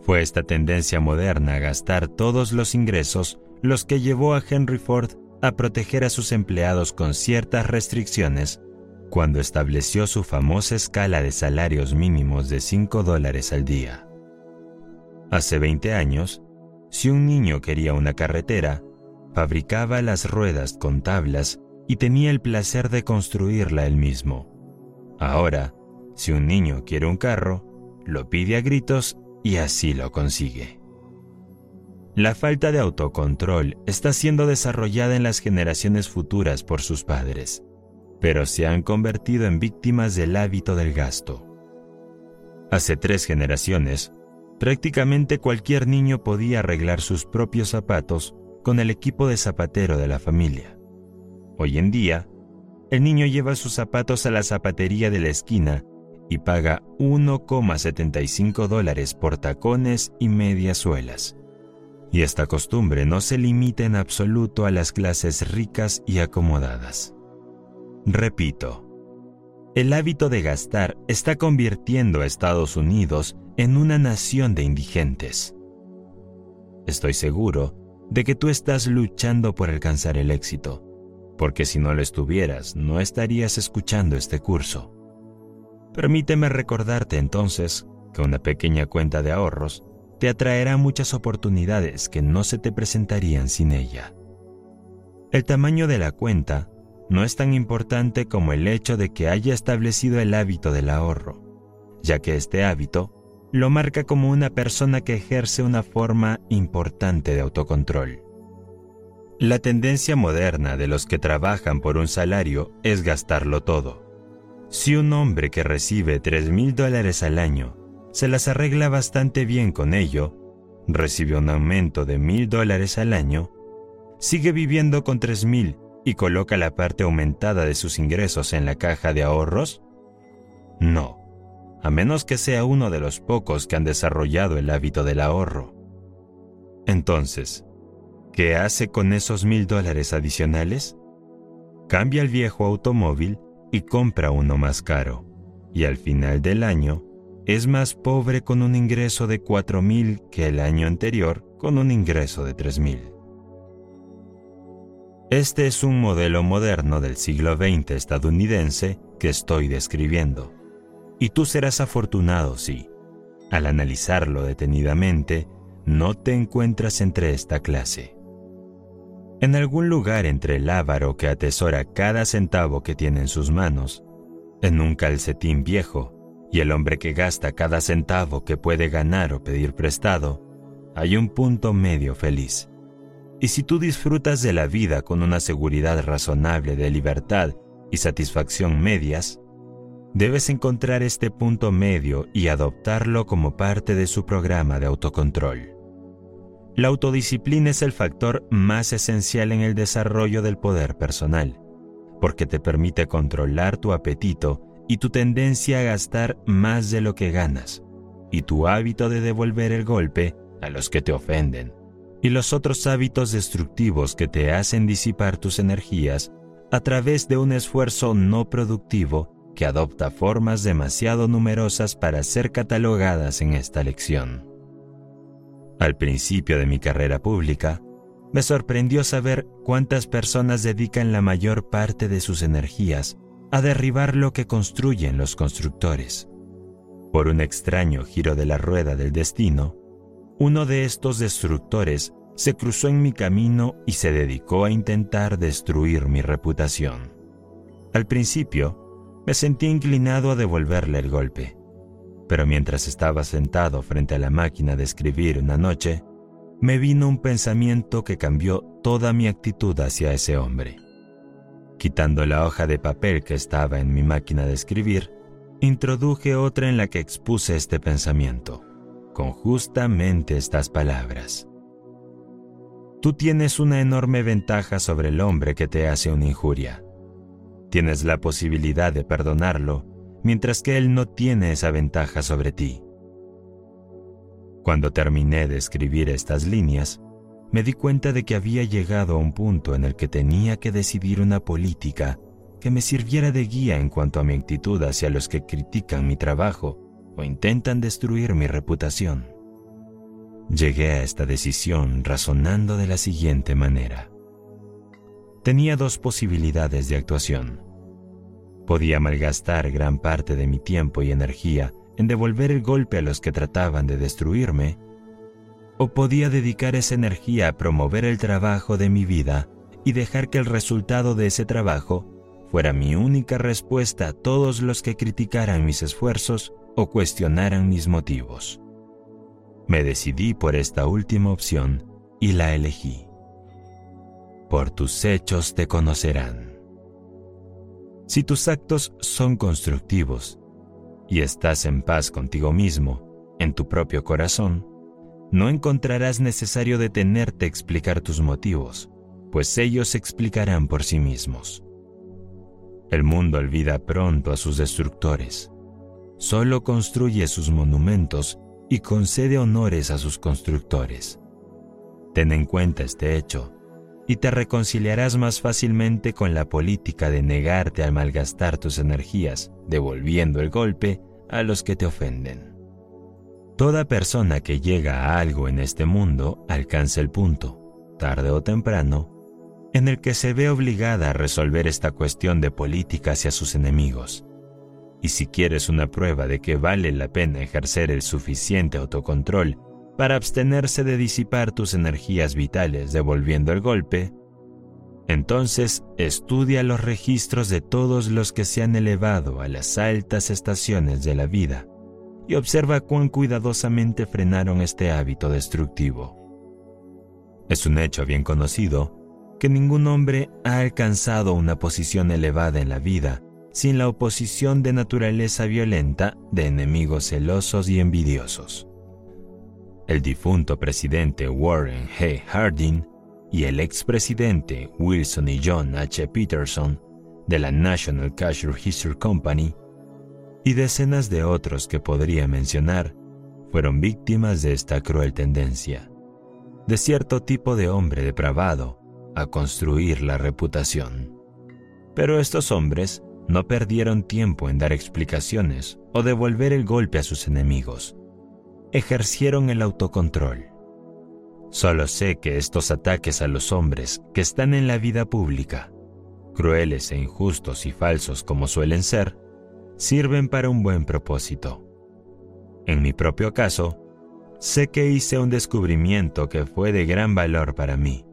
Fue esta tendencia moderna a gastar todos los ingresos los que llevó a Henry Ford a proteger a sus empleados con ciertas restricciones cuando estableció su famosa escala de salarios mínimos de 5 dólares al día. Hace 20 años, si un niño quería una carretera, fabricaba las ruedas con tablas y tenía el placer de construirla él mismo. Ahora, si un niño quiere un carro, lo pide a gritos y así lo consigue. La falta de autocontrol está siendo desarrollada en las generaciones futuras por sus padres pero se han convertido en víctimas del hábito del gasto. Hace tres generaciones, prácticamente cualquier niño podía arreglar sus propios zapatos con el equipo de zapatero de la familia. Hoy en día, el niño lleva sus zapatos a la zapatería de la esquina y paga 1,75 dólares por tacones y medias suelas. Y esta costumbre no se limita en absoluto a las clases ricas y acomodadas. Repito, el hábito de gastar está convirtiendo a Estados Unidos en una nación de indigentes. Estoy seguro de que tú estás luchando por alcanzar el éxito, porque si no lo estuvieras, no estarías escuchando este curso. Permíteme recordarte entonces que una pequeña cuenta de ahorros te atraerá muchas oportunidades que no se te presentarían sin ella. El tamaño de la cuenta no es tan importante como el hecho de que haya establecido el hábito del ahorro, ya que este hábito lo marca como una persona que ejerce una forma importante de autocontrol. La tendencia moderna de los que trabajan por un salario es gastarlo todo. Si un hombre que recibe 3 mil dólares al año se las arregla bastante bien con ello, recibe un aumento de mil dólares al año, sigue viviendo con 3 mil y coloca la parte aumentada de sus ingresos en la caja de ahorros? No, a menos que sea uno de los pocos que han desarrollado el hábito del ahorro. Entonces, ¿qué hace con esos mil dólares adicionales? Cambia el viejo automóvil y compra uno más caro, y al final del año es más pobre con un ingreso de cuatro mil que el año anterior con un ingreso de tres mil. Este es un modelo moderno del siglo XX estadounidense que estoy describiendo. Y tú serás afortunado si, al analizarlo detenidamente, no te encuentras entre esta clase. En algún lugar entre el avaro que atesora cada centavo que tiene en sus manos, en un calcetín viejo, y el hombre que gasta cada centavo que puede ganar o pedir prestado, hay un punto medio feliz y si tú disfrutas de la vida con una seguridad razonable de libertad y satisfacción medias, debes encontrar este punto medio y adoptarlo como parte de su programa de autocontrol. La autodisciplina es el factor más esencial en el desarrollo del poder personal, porque te permite controlar tu apetito y tu tendencia a gastar más de lo que ganas, y tu hábito de devolver el golpe a los que te ofenden y los otros hábitos destructivos que te hacen disipar tus energías a través de un esfuerzo no productivo que adopta formas demasiado numerosas para ser catalogadas en esta lección. Al principio de mi carrera pública, me sorprendió saber cuántas personas dedican la mayor parte de sus energías a derribar lo que construyen los constructores. Por un extraño giro de la rueda del destino, uno de estos destructores se cruzó en mi camino y se dedicó a intentar destruir mi reputación. Al principio, me sentí inclinado a devolverle el golpe, pero mientras estaba sentado frente a la máquina de escribir una noche, me vino un pensamiento que cambió toda mi actitud hacia ese hombre. Quitando la hoja de papel que estaba en mi máquina de escribir, introduje otra en la que expuse este pensamiento con justamente estas palabras. Tú tienes una enorme ventaja sobre el hombre que te hace una injuria. Tienes la posibilidad de perdonarlo, mientras que él no tiene esa ventaja sobre ti. Cuando terminé de escribir estas líneas, me di cuenta de que había llegado a un punto en el que tenía que decidir una política que me sirviera de guía en cuanto a mi actitud hacia los que critican mi trabajo o intentan destruir mi reputación. Llegué a esta decisión razonando de la siguiente manera. Tenía dos posibilidades de actuación. Podía malgastar gran parte de mi tiempo y energía en devolver el golpe a los que trataban de destruirme, o podía dedicar esa energía a promover el trabajo de mi vida y dejar que el resultado de ese trabajo fuera mi única respuesta a todos los que criticaran mis esfuerzos o cuestionaran mis motivos. Me decidí por esta última opción y la elegí. Por tus hechos te conocerán. Si tus actos son constructivos y estás en paz contigo mismo, en tu propio corazón, no encontrarás necesario detenerte a explicar tus motivos, pues ellos se explicarán por sí mismos. El mundo olvida pronto a sus destructores solo construye sus monumentos y concede honores a sus constructores. Ten en cuenta este hecho, y te reconciliarás más fácilmente con la política de negarte a malgastar tus energías, devolviendo el golpe a los que te ofenden. Toda persona que llega a algo en este mundo alcanza el punto, tarde o temprano, en el que se ve obligada a resolver esta cuestión de política hacia sus enemigos. Y si quieres una prueba de que vale la pena ejercer el suficiente autocontrol para abstenerse de disipar tus energías vitales devolviendo el golpe, entonces estudia los registros de todos los que se han elevado a las altas estaciones de la vida y observa cuán cuidadosamente frenaron este hábito destructivo. Es un hecho bien conocido que ningún hombre ha alcanzado una posición elevada en la vida sin la oposición de naturaleza violenta de enemigos celosos y envidiosos. El difunto presidente Warren G. Harding y el expresidente Wilson y John H. Peterson de la National Cash Register Company y decenas de otros que podría mencionar fueron víctimas de esta cruel tendencia, de cierto tipo de hombre depravado a construir la reputación. Pero estos hombres no perdieron tiempo en dar explicaciones o devolver el golpe a sus enemigos. Ejercieron el autocontrol. Solo sé que estos ataques a los hombres que están en la vida pública, crueles e injustos y falsos como suelen ser, sirven para un buen propósito. En mi propio caso, sé que hice un descubrimiento que fue de gran valor para mí,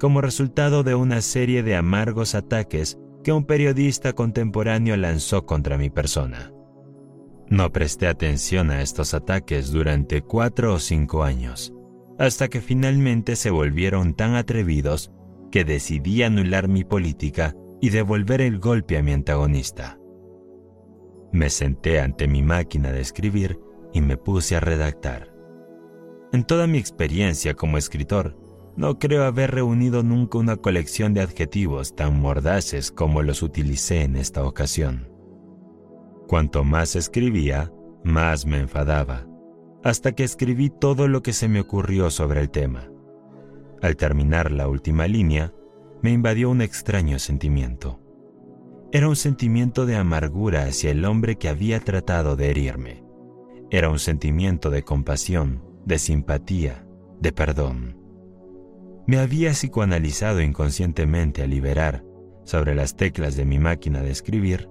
como resultado de una serie de amargos ataques que un periodista contemporáneo lanzó contra mi persona. No presté atención a estos ataques durante cuatro o cinco años, hasta que finalmente se volvieron tan atrevidos que decidí anular mi política y devolver el golpe a mi antagonista. Me senté ante mi máquina de escribir y me puse a redactar. En toda mi experiencia como escritor, no creo haber reunido nunca una colección de adjetivos tan mordaces como los utilicé en esta ocasión. Cuanto más escribía, más me enfadaba, hasta que escribí todo lo que se me ocurrió sobre el tema. Al terminar la última línea, me invadió un extraño sentimiento. Era un sentimiento de amargura hacia el hombre que había tratado de herirme. Era un sentimiento de compasión, de simpatía, de perdón me había psicoanalizado inconscientemente a liberar, sobre las teclas de mi máquina de escribir,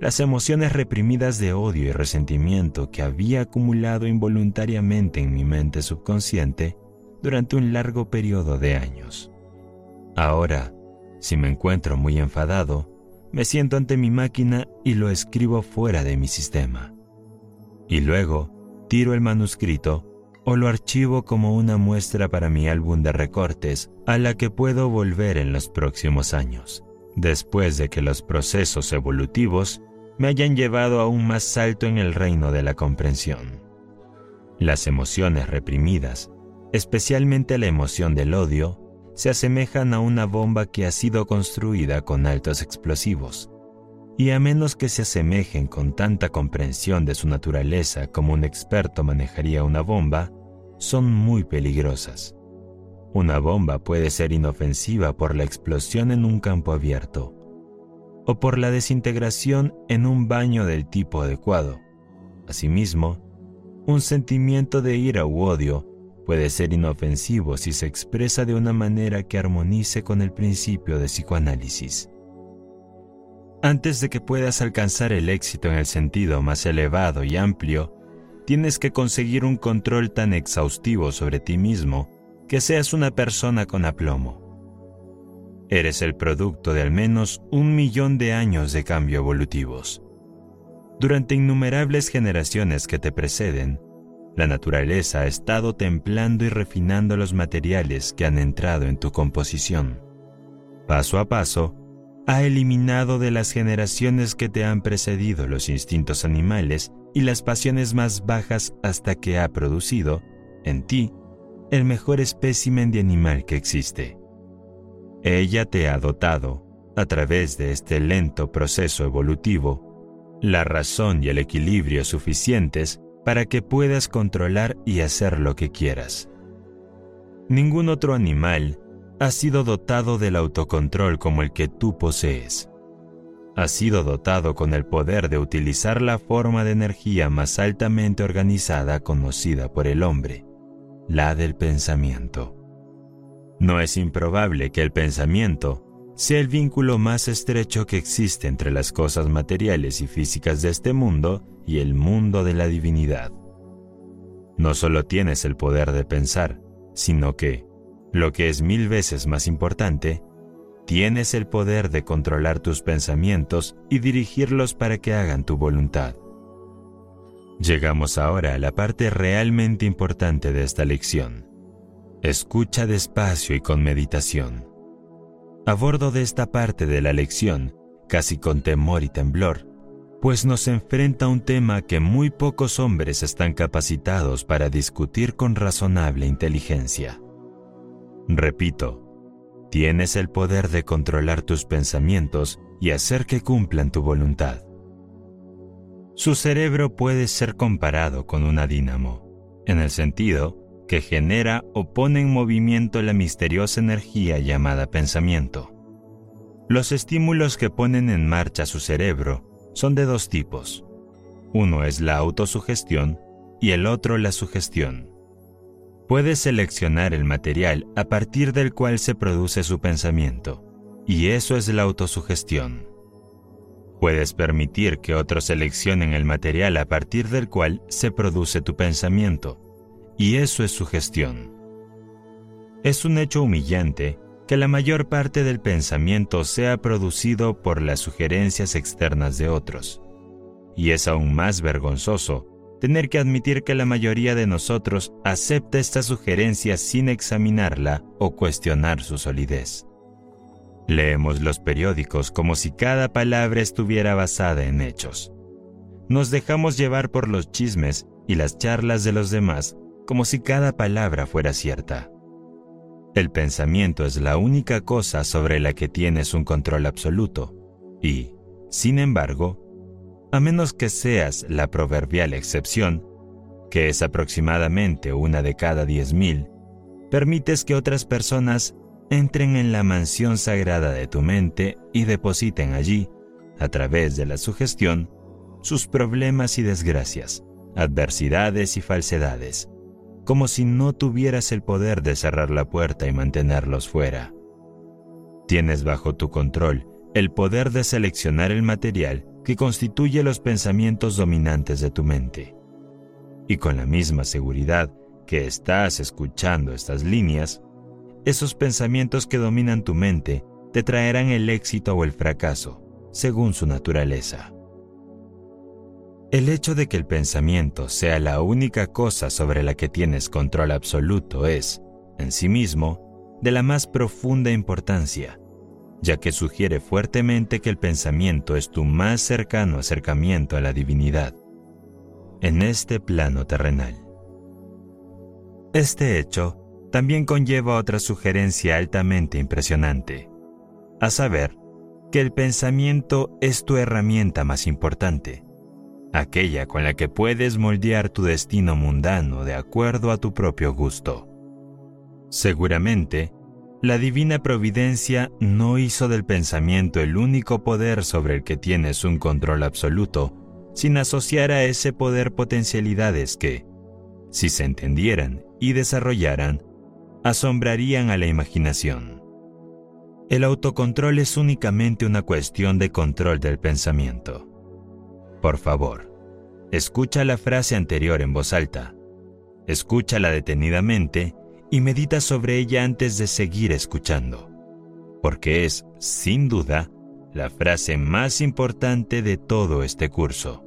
las emociones reprimidas de odio y resentimiento que había acumulado involuntariamente en mi mente subconsciente durante un largo periodo de años. Ahora, si me encuentro muy enfadado, me siento ante mi máquina y lo escribo fuera de mi sistema. Y luego tiro el manuscrito o lo archivo como una muestra para mi álbum de recortes a la que puedo volver en los próximos años, después de que los procesos evolutivos me hayan llevado aún más alto en el reino de la comprensión. Las emociones reprimidas, especialmente la emoción del odio, se asemejan a una bomba que ha sido construida con altos explosivos, y a menos que se asemejen con tanta comprensión de su naturaleza como un experto manejaría una bomba, son muy peligrosas. Una bomba puede ser inofensiva por la explosión en un campo abierto o por la desintegración en un baño del tipo adecuado. Asimismo, un sentimiento de ira u odio puede ser inofensivo si se expresa de una manera que armonice con el principio de psicoanálisis. Antes de que puedas alcanzar el éxito en el sentido más elevado y amplio, tienes que conseguir un control tan exhaustivo sobre ti mismo que seas una persona con aplomo. Eres el producto de al menos un millón de años de cambio evolutivos. Durante innumerables generaciones que te preceden, la naturaleza ha estado templando y refinando los materiales que han entrado en tu composición. Paso a paso, ha eliminado de las generaciones que te han precedido los instintos animales y las pasiones más bajas hasta que ha producido, en ti, el mejor espécimen de animal que existe. Ella te ha dotado, a través de este lento proceso evolutivo, la razón y el equilibrio suficientes para que puedas controlar y hacer lo que quieras. Ningún otro animal ha sido dotado del autocontrol como el que tú posees. Ha sido dotado con el poder de utilizar la forma de energía más altamente organizada conocida por el hombre, la del pensamiento. No es improbable que el pensamiento sea el vínculo más estrecho que existe entre las cosas materiales y físicas de este mundo y el mundo de la divinidad. No solo tienes el poder de pensar, sino que, lo que es mil veces más importante, tienes el poder de controlar tus pensamientos y dirigirlos para que hagan tu voluntad. Llegamos ahora a la parte realmente importante de esta lección. Escucha despacio y con meditación. A bordo de esta parte de la lección, casi con temor y temblor, pues nos enfrenta un tema que muy pocos hombres están capacitados para discutir con razonable inteligencia. Repito, tienes el poder de controlar tus pensamientos y hacer que cumplan tu voluntad. Su cerebro puede ser comparado con una dínamo, en el sentido que genera o pone en movimiento la misteriosa energía llamada pensamiento. Los estímulos que ponen en marcha su cerebro son de dos tipos. Uno es la autosugestión y el otro la sugestión. Puedes seleccionar el material a partir del cual se produce su pensamiento, y eso es la autosugestión. Puedes permitir que otros seleccionen el material a partir del cual se produce tu pensamiento, y eso es sugestión. Es un hecho humillante que la mayor parte del pensamiento sea producido por las sugerencias externas de otros. Y es aún más vergonzoso tener que admitir que la mayoría de nosotros acepta esta sugerencia sin examinarla o cuestionar su solidez. Leemos los periódicos como si cada palabra estuviera basada en hechos. Nos dejamos llevar por los chismes y las charlas de los demás como si cada palabra fuera cierta. El pensamiento es la única cosa sobre la que tienes un control absoluto y, sin embargo, a menos que seas la proverbial excepción, que es aproximadamente una de cada diez mil, permites que otras personas entren en la mansión sagrada de tu mente y depositen allí, a través de la sugestión, sus problemas y desgracias, adversidades y falsedades como si no tuvieras el poder de cerrar la puerta y mantenerlos fuera. Tienes bajo tu control el poder de seleccionar el material que constituye los pensamientos dominantes de tu mente. Y con la misma seguridad que estás escuchando estas líneas, esos pensamientos que dominan tu mente te traerán el éxito o el fracaso, según su naturaleza. El hecho de que el pensamiento sea la única cosa sobre la que tienes control absoluto es, en sí mismo, de la más profunda importancia, ya que sugiere fuertemente que el pensamiento es tu más cercano acercamiento a la divinidad, en este plano terrenal. Este hecho también conlleva otra sugerencia altamente impresionante, a saber, que el pensamiento es tu herramienta más importante aquella con la que puedes moldear tu destino mundano de acuerdo a tu propio gusto. Seguramente, la divina providencia no hizo del pensamiento el único poder sobre el que tienes un control absoluto, sin asociar a ese poder potencialidades que, si se entendieran y desarrollaran, asombrarían a la imaginación. El autocontrol es únicamente una cuestión de control del pensamiento. Por favor, escucha la frase anterior en voz alta. Escúchala detenidamente y medita sobre ella antes de seguir escuchando, porque es, sin duda, la frase más importante de todo este curso.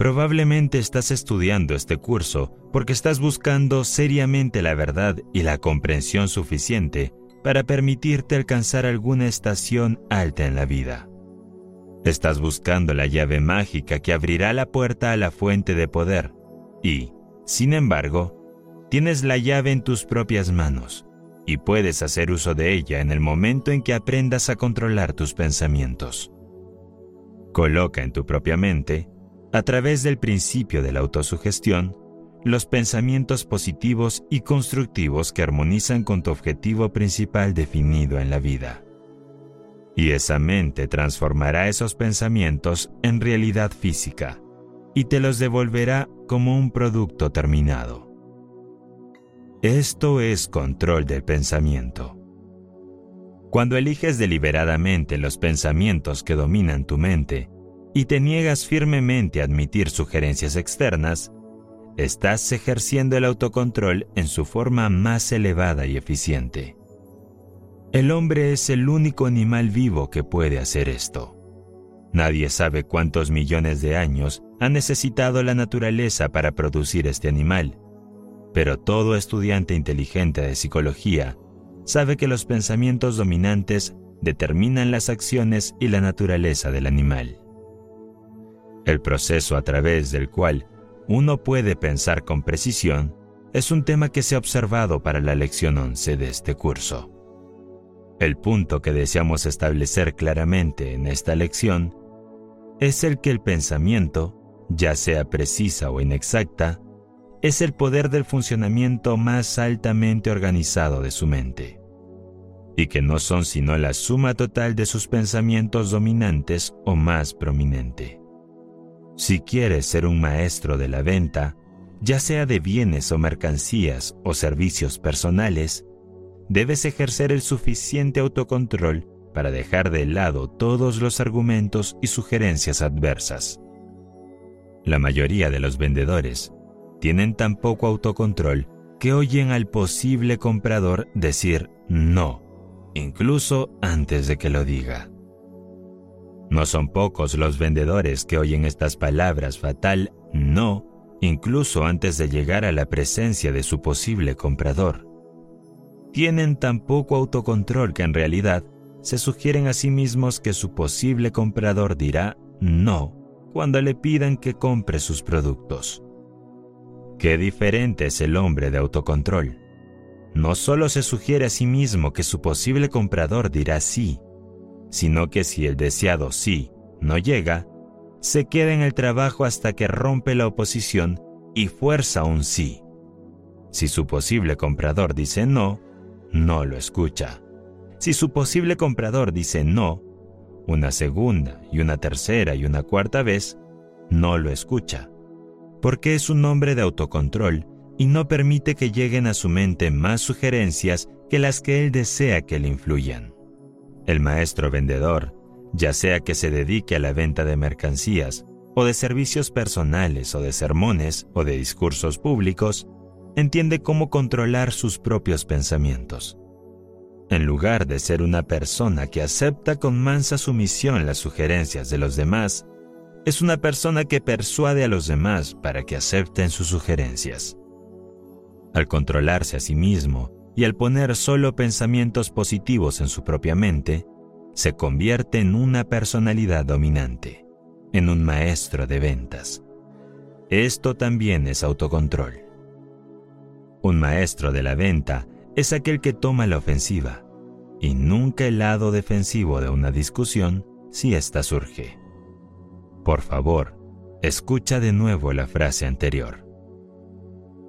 Probablemente estás estudiando este curso porque estás buscando seriamente la verdad y la comprensión suficiente para permitirte alcanzar alguna estación alta en la vida. Estás buscando la llave mágica que abrirá la puerta a la fuente de poder y, sin embargo, tienes la llave en tus propias manos y puedes hacer uso de ella en el momento en que aprendas a controlar tus pensamientos. Coloca en tu propia mente, a través del principio de la autosugestión, los pensamientos positivos y constructivos que armonizan con tu objetivo principal definido en la vida. Y esa mente transformará esos pensamientos en realidad física y te los devolverá como un producto terminado. Esto es control del pensamiento. Cuando eliges deliberadamente los pensamientos que dominan tu mente y te niegas firmemente a admitir sugerencias externas, estás ejerciendo el autocontrol en su forma más elevada y eficiente. El hombre es el único animal vivo que puede hacer esto. Nadie sabe cuántos millones de años ha necesitado la naturaleza para producir este animal, pero todo estudiante inteligente de psicología sabe que los pensamientos dominantes determinan las acciones y la naturaleza del animal. El proceso a través del cual uno puede pensar con precisión es un tema que se ha observado para la lección 11 de este curso. El punto que deseamos establecer claramente en esta lección es el que el pensamiento, ya sea precisa o inexacta, es el poder del funcionamiento más altamente organizado de su mente, y que no son sino la suma total de sus pensamientos dominantes o más prominente. Si quieres ser un maestro de la venta, ya sea de bienes o mercancías o servicios personales, debes ejercer el suficiente autocontrol para dejar de lado todos los argumentos y sugerencias adversas. La mayoría de los vendedores tienen tan poco autocontrol que oyen al posible comprador decir no, incluso antes de que lo diga. No son pocos los vendedores que oyen estas palabras fatal no, incluso antes de llegar a la presencia de su posible comprador. Tienen tan poco autocontrol que en realidad se sugieren a sí mismos que su posible comprador dirá no cuando le pidan que compre sus productos. Qué diferente es el hombre de autocontrol. No solo se sugiere a sí mismo que su posible comprador dirá sí, sino que si el deseado sí no llega, se queda en el trabajo hasta que rompe la oposición y fuerza un sí. Si su posible comprador dice no, no lo escucha. Si su posible comprador dice no, una segunda y una tercera y una cuarta vez, no lo escucha porque es un hombre de autocontrol y no permite que lleguen a su mente más sugerencias que las que él desea que le influyan. El maestro vendedor, ya sea que se dedique a la venta de mercancías, o de servicios personales, o de sermones, o de discursos públicos, entiende cómo controlar sus propios pensamientos. En lugar de ser una persona que acepta con mansa sumisión las sugerencias de los demás, es una persona que persuade a los demás para que acepten sus sugerencias. Al controlarse a sí mismo y al poner solo pensamientos positivos en su propia mente, se convierte en una personalidad dominante, en un maestro de ventas. Esto también es autocontrol. Un maestro de la venta es aquel que toma la ofensiva y nunca el lado defensivo de una discusión si ésta surge. Por favor, escucha de nuevo la frase anterior.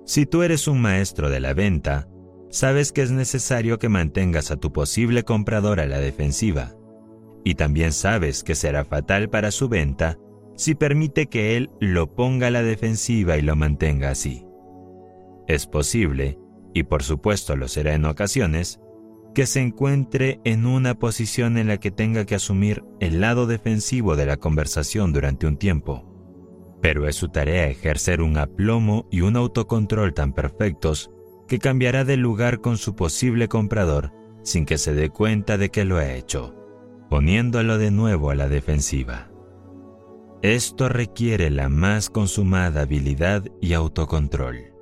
Si tú eres un maestro de la venta, sabes que es necesario que mantengas a tu posible comprador a la defensiva, y también sabes que será fatal para su venta si permite que él lo ponga a la defensiva y lo mantenga así. Es posible, y por supuesto lo será en ocasiones, que se encuentre en una posición en la que tenga que asumir el lado defensivo de la conversación durante un tiempo. Pero es su tarea ejercer un aplomo y un autocontrol tan perfectos que cambiará de lugar con su posible comprador sin que se dé cuenta de que lo ha hecho, poniéndolo de nuevo a la defensiva. Esto requiere la más consumada habilidad y autocontrol.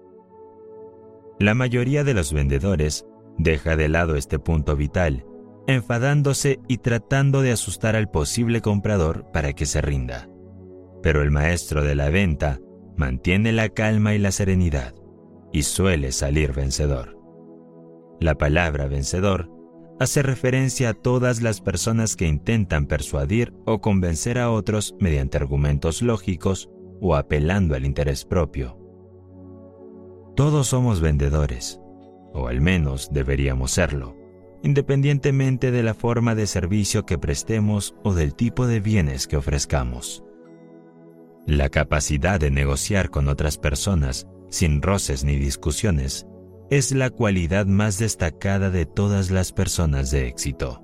La mayoría de los vendedores Deja de lado este punto vital, enfadándose y tratando de asustar al posible comprador para que se rinda. Pero el maestro de la venta mantiene la calma y la serenidad y suele salir vencedor. La palabra vencedor hace referencia a todas las personas que intentan persuadir o convencer a otros mediante argumentos lógicos o apelando al interés propio. Todos somos vendedores, o al menos deberíamos serlo, independientemente de la forma de servicio que prestemos o del tipo de bienes que ofrezcamos. La capacidad de negociar con otras personas sin roces ni discusiones es la cualidad más destacada de todas las personas de éxito.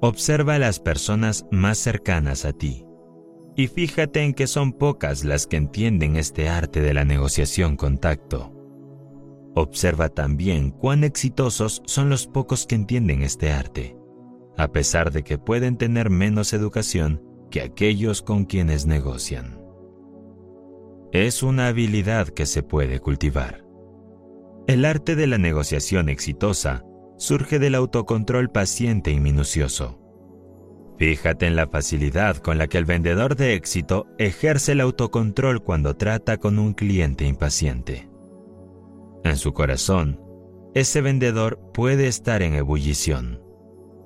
Observa a las personas más cercanas a ti y fíjate en que son pocas las que entienden este arte de la negociación con tacto. Observa también cuán exitosos son los pocos que entienden este arte, a pesar de que pueden tener menos educación que aquellos con quienes negocian. Es una habilidad que se puede cultivar. El arte de la negociación exitosa surge del autocontrol paciente y minucioso. Fíjate en la facilidad con la que el vendedor de éxito ejerce el autocontrol cuando trata con un cliente impaciente. En su corazón, ese vendedor puede estar en ebullición,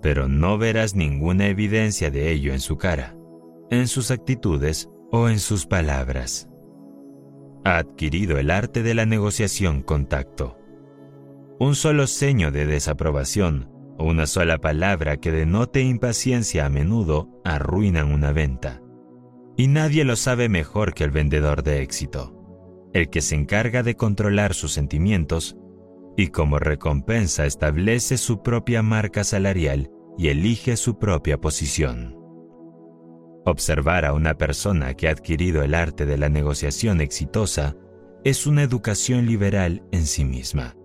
pero no verás ninguna evidencia de ello en su cara, en sus actitudes o en sus palabras ha adquirido el arte de la negociación con tacto. Un solo seño de desaprobación o una sola palabra que denote impaciencia a menudo arruinan una venta. Y nadie lo sabe mejor que el vendedor de éxito, el que se encarga de controlar sus sentimientos y como recompensa establece su propia marca salarial y elige su propia posición. Observar a una persona que ha adquirido el arte de la negociación exitosa es una educación liberal en sí misma.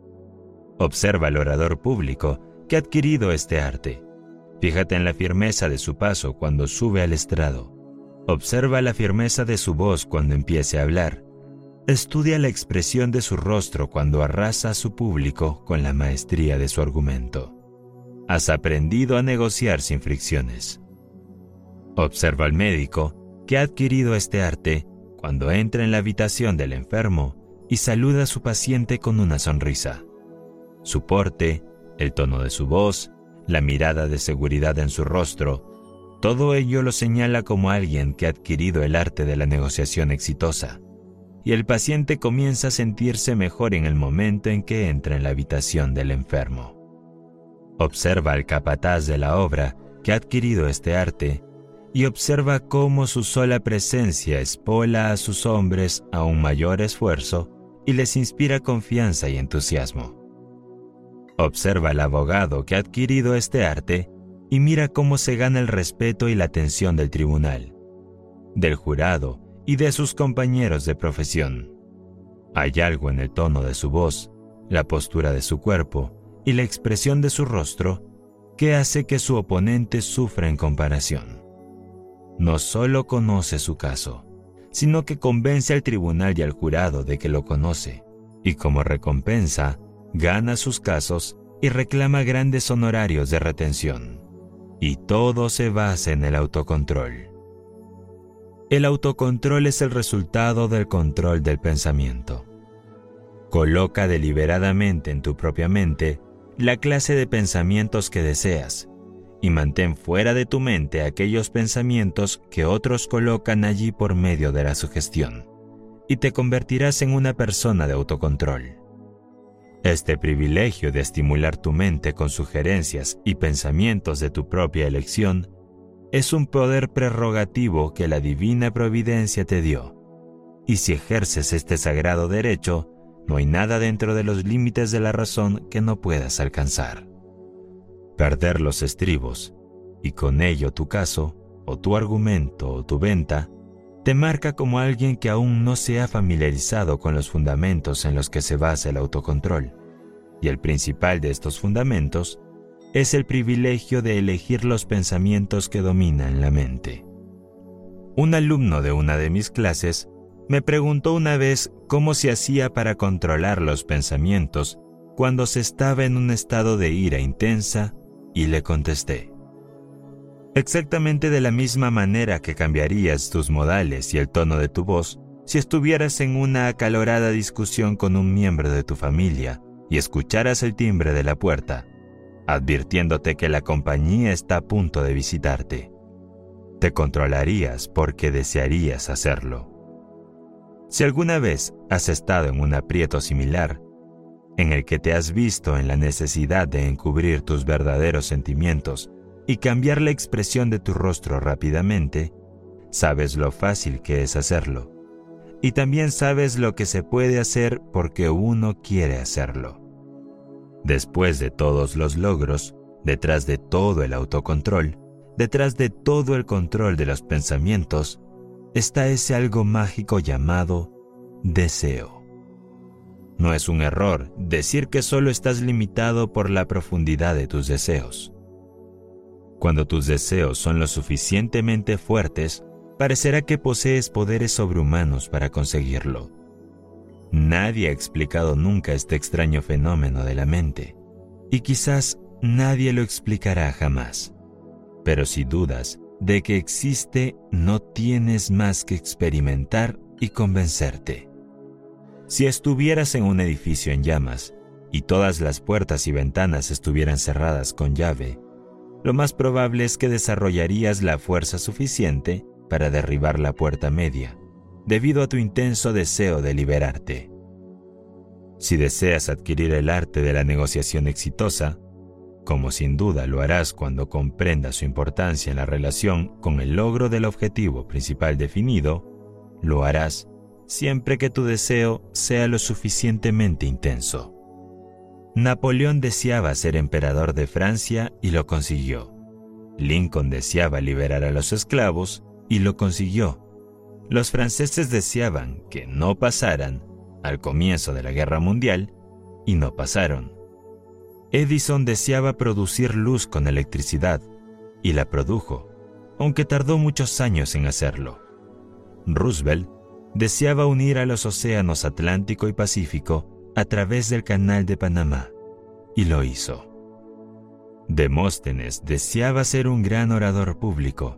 Observa al orador público que ha adquirido este arte. Fíjate en la firmeza de su paso cuando sube al estrado. Observa la firmeza de su voz cuando empiece a hablar. Estudia la expresión de su rostro cuando arrasa a su público con la maestría de su argumento. Has aprendido a negociar sin fricciones. Observa al médico que ha adquirido este arte cuando entra en la habitación del enfermo y saluda a su paciente con una sonrisa. Su porte, el tono de su voz, la mirada de seguridad en su rostro, todo ello lo señala como alguien que ha adquirido el arte de la negociación exitosa, y el paciente comienza a sentirse mejor en el momento en que entra en la habitación del enfermo. Observa al capataz de la obra que ha adquirido este arte y observa cómo su sola presencia espola a sus hombres a un mayor esfuerzo y les inspira confianza y entusiasmo. Observa al abogado que ha adquirido este arte y mira cómo se gana el respeto y la atención del tribunal, del jurado y de sus compañeros de profesión. Hay algo en el tono de su voz, la postura de su cuerpo y la expresión de su rostro que hace que su oponente sufra en comparación no solo conoce su caso, sino que convence al tribunal y al jurado de que lo conoce, y como recompensa, gana sus casos y reclama grandes honorarios de retención. Y todo se basa en el autocontrol. El autocontrol es el resultado del control del pensamiento. Coloca deliberadamente en tu propia mente la clase de pensamientos que deseas y mantén fuera de tu mente aquellos pensamientos que otros colocan allí por medio de la sugestión, y te convertirás en una persona de autocontrol. Este privilegio de estimular tu mente con sugerencias y pensamientos de tu propia elección es un poder prerrogativo que la divina providencia te dio, y si ejerces este sagrado derecho, no hay nada dentro de los límites de la razón que no puedas alcanzar perder los estribos, y con ello tu caso, o tu argumento, o tu venta, te marca como alguien que aún no se ha familiarizado con los fundamentos en los que se basa el autocontrol. Y el principal de estos fundamentos es el privilegio de elegir los pensamientos que dominan la mente. Un alumno de una de mis clases me preguntó una vez cómo se hacía para controlar los pensamientos cuando se estaba en un estado de ira intensa y le contesté. Exactamente de la misma manera que cambiarías tus modales y el tono de tu voz si estuvieras en una acalorada discusión con un miembro de tu familia y escucharas el timbre de la puerta, advirtiéndote que la compañía está a punto de visitarte. Te controlarías porque desearías hacerlo. Si alguna vez has estado en un aprieto similar, en el que te has visto en la necesidad de encubrir tus verdaderos sentimientos y cambiar la expresión de tu rostro rápidamente, sabes lo fácil que es hacerlo. Y también sabes lo que se puede hacer porque uno quiere hacerlo. Después de todos los logros, detrás de todo el autocontrol, detrás de todo el control de los pensamientos, está ese algo mágico llamado deseo. No es un error decir que solo estás limitado por la profundidad de tus deseos. Cuando tus deseos son lo suficientemente fuertes, parecerá que posees poderes sobrehumanos para conseguirlo. Nadie ha explicado nunca este extraño fenómeno de la mente, y quizás nadie lo explicará jamás. Pero si dudas de que existe, no tienes más que experimentar y convencerte. Si estuvieras en un edificio en llamas y todas las puertas y ventanas estuvieran cerradas con llave, lo más probable es que desarrollarías la fuerza suficiente para derribar la puerta media, debido a tu intenso deseo de liberarte. Si deseas adquirir el arte de la negociación exitosa, como sin duda lo harás cuando comprendas su importancia en la relación con el logro del objetivo principal definido, lo harás siempre que tu deseo sea lo suficientemente intenso. Napoleón deseaba ser emperador de Francia y lo consiguió. Lincoln deseaba liberar a los esclavos y lo consiguió. Los franceses deseaban que no pasaran al comienzo de la Guerra Mundial y no pasaron. Edison deseaba producir luz con electricidad y la produjo, aunque tardó muchos años en hacerlo. Roosevelt deseaba unir a los océanos Atlántico y Pacífico a través del Canal de Panamá, y lo hizo. Demóstenes deseaba ser un gran orador público,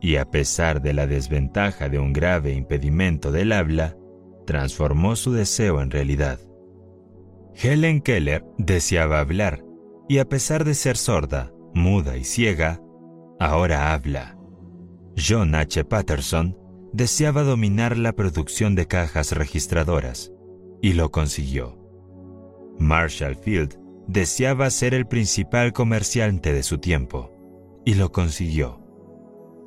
y a pesar de la desventaja de un grave impedimento del habla, transformó su deseo en realidad. Helen Keller deseaba hablar, y a pesar de ser sorda, muda y ciega, ahora habla. John H. Patterson deseaba dominar la producción de cajas registradoras, y lo consiguió. Marshall Field deseaba ser el principal comerciante de su tiempo, y lo consiguió.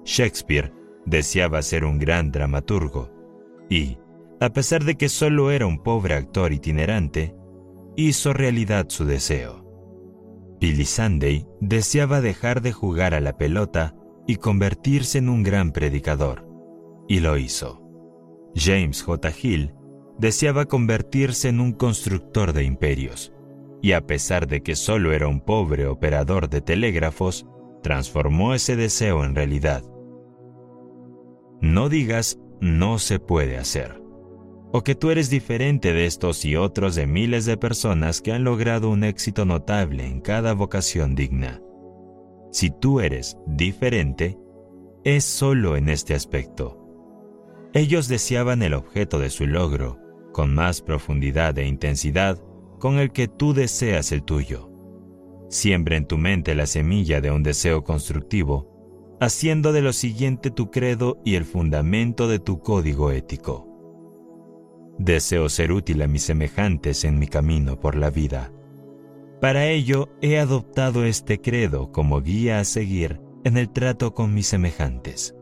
Shakespeare deseaba ser un gran dramaturgo y, a pesar de que solo era un pobre actor itinerante, hizo realidad su deseo. Billy Sunday deseaba dejar de jugar a la pelota y convertirse en un gran predicador, y lo hizo. James J. Hill deseaba convertirse en un constructor de imperios, y a pesar de que solo era un pobre operador de telégrafos, transformó ese deseo en realidad. No digas no se puede hacer, o que tú eres diferente de estos y otros de miles de personas que han logrado un éxito notable en cada vocación digna. Si tú eres diferente, es solo en este aspecto. Ellos deseaban el objeto de su logro, con más profundidad e intensidad con el que tú deseas el tuyo. Siembra en tu mente la semilla de un deseo constructivo haciendo de lo siguiente tu credo y el fundamento de tu código ético. Deseo ser útil a mis semejantes en mi camino por la vida. Para ello he adoptado este credo como guía a seguir en el trato con mis semejantes.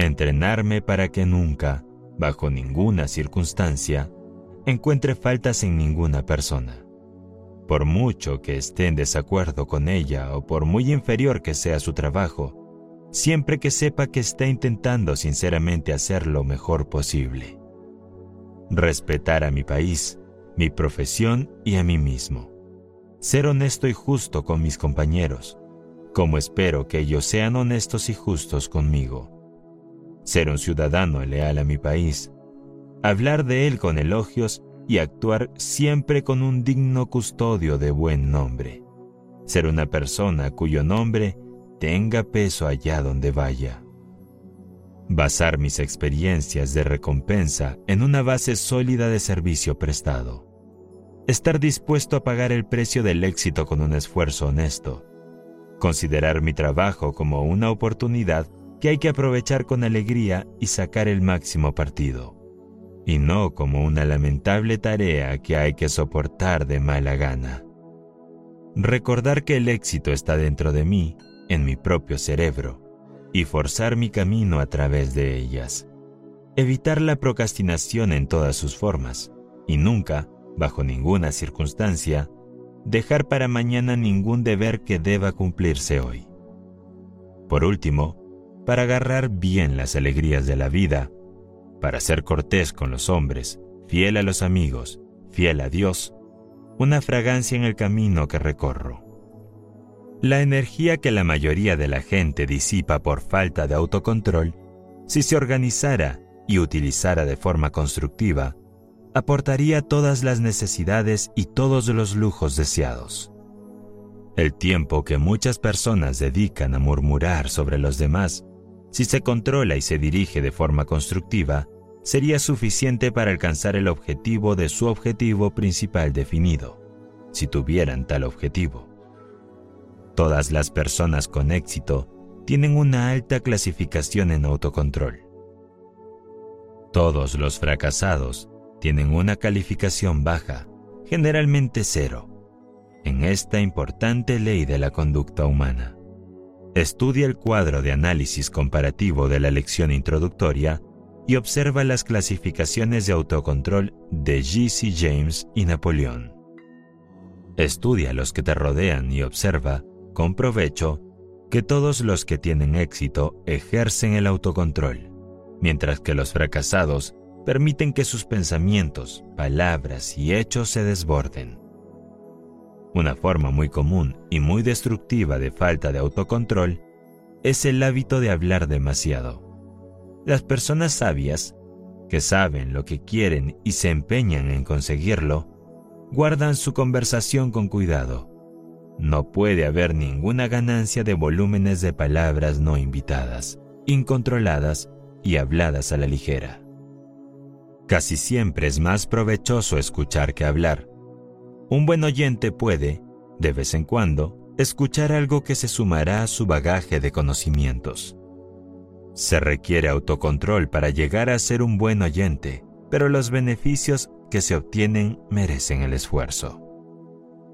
Entrenarme para que nunca, bajo ninguna circunstancia, encuentre faltas en ninguna persona por mucho que esté en desacuerdo con ella o por muy inferior que sea su trabajo, siempre que sepa que está intentando sinceramente hacer lo mejor posible. Respetar a mi país, mi profesión y a mí mismo. Ser honesto y justo con mis compañeros, como espero que ellos sean honestos y justos conmigo. Ser un ciudadano leal a mi país. Hablar de él con elogios y actuar siempre con un digno custodio de buen nombre. Ser una persona cuyo nombre tenga peso allá donde vaya. Basar mis experiencias de recompensa en una base sólida de servicio prestado. Estar dispuesto a pagar el precio del éxito con un esfuerzo honesto. Considerar mi trabajo como una oportunidad que hay que aprovechar con alegría y sacar el máximo partido y no como una lamentable tarea que hay que soportar de mala gana. Recordar que el éxito está dentro de mí, en mi propio cerebro, y forzar mi camino a través de ellas. Evitar la procrastinación en todas sus formas, y nunca, bajo ninguna circunstancia, dejar para mañana ningún deber que deba cumplirse hoy. Por último, para agarrar bien las alegrías de la vida, para ser cortés con los hombres, fiel a los amigos, fiel a Dios, una fragancia en el camino que recorro. La energía que la mayoría de la gente disipa por falta de autocontrol, si se organizara y utilizara de forma constructiva, aportaría todas las necesidades y todos los lujos deseados. El tiempo que muchas personas dedican a murmurar sobre los demás, si se controla y se dirige de forma constructiva, sería suficiente para alcanzar el objetivo de su objetivo principal definido, si tuvieran tal objetivo. Todas las personas con éxito tienen una alta clasificación en autocontrol. Todos los fracasados tienen una calificación baja, generalmente cero, en esta importante ley de la conducta humana. Estudia el cuadro de análisis comparativo de la lección introductoria y observa las clasificaciones de autocontrol de G.C. James y Napoleón. Estudia los que te rodean y observa, con provecho, que todos los que tienen éxito ejercen el autocontrol, mientras que los fracasados permiten que sus pensamientos, palabras y hechos se desborden. Una forma muy común y muy destructiva de falta de autocontrol es el hábito de hablar demasiado. Las personas sabias, que saben lo que quieren y se empeñan en conseguirlo, guardan su conversación con cuidado. No puede haber ninguna ganancia de volúmenes de palabras no invitadas, incontroladas y habladas a la ligera. Casi siempre es más provechoso escuchar que hablar. Un buen oyente puede, de vez en cuando, escuchar algo que se sumará a su bagaje de conocimientos. Se requiere autocontrol para llegar a ser un buen oyente, pero los beneficios que se obtienen merecen el esfuerzo.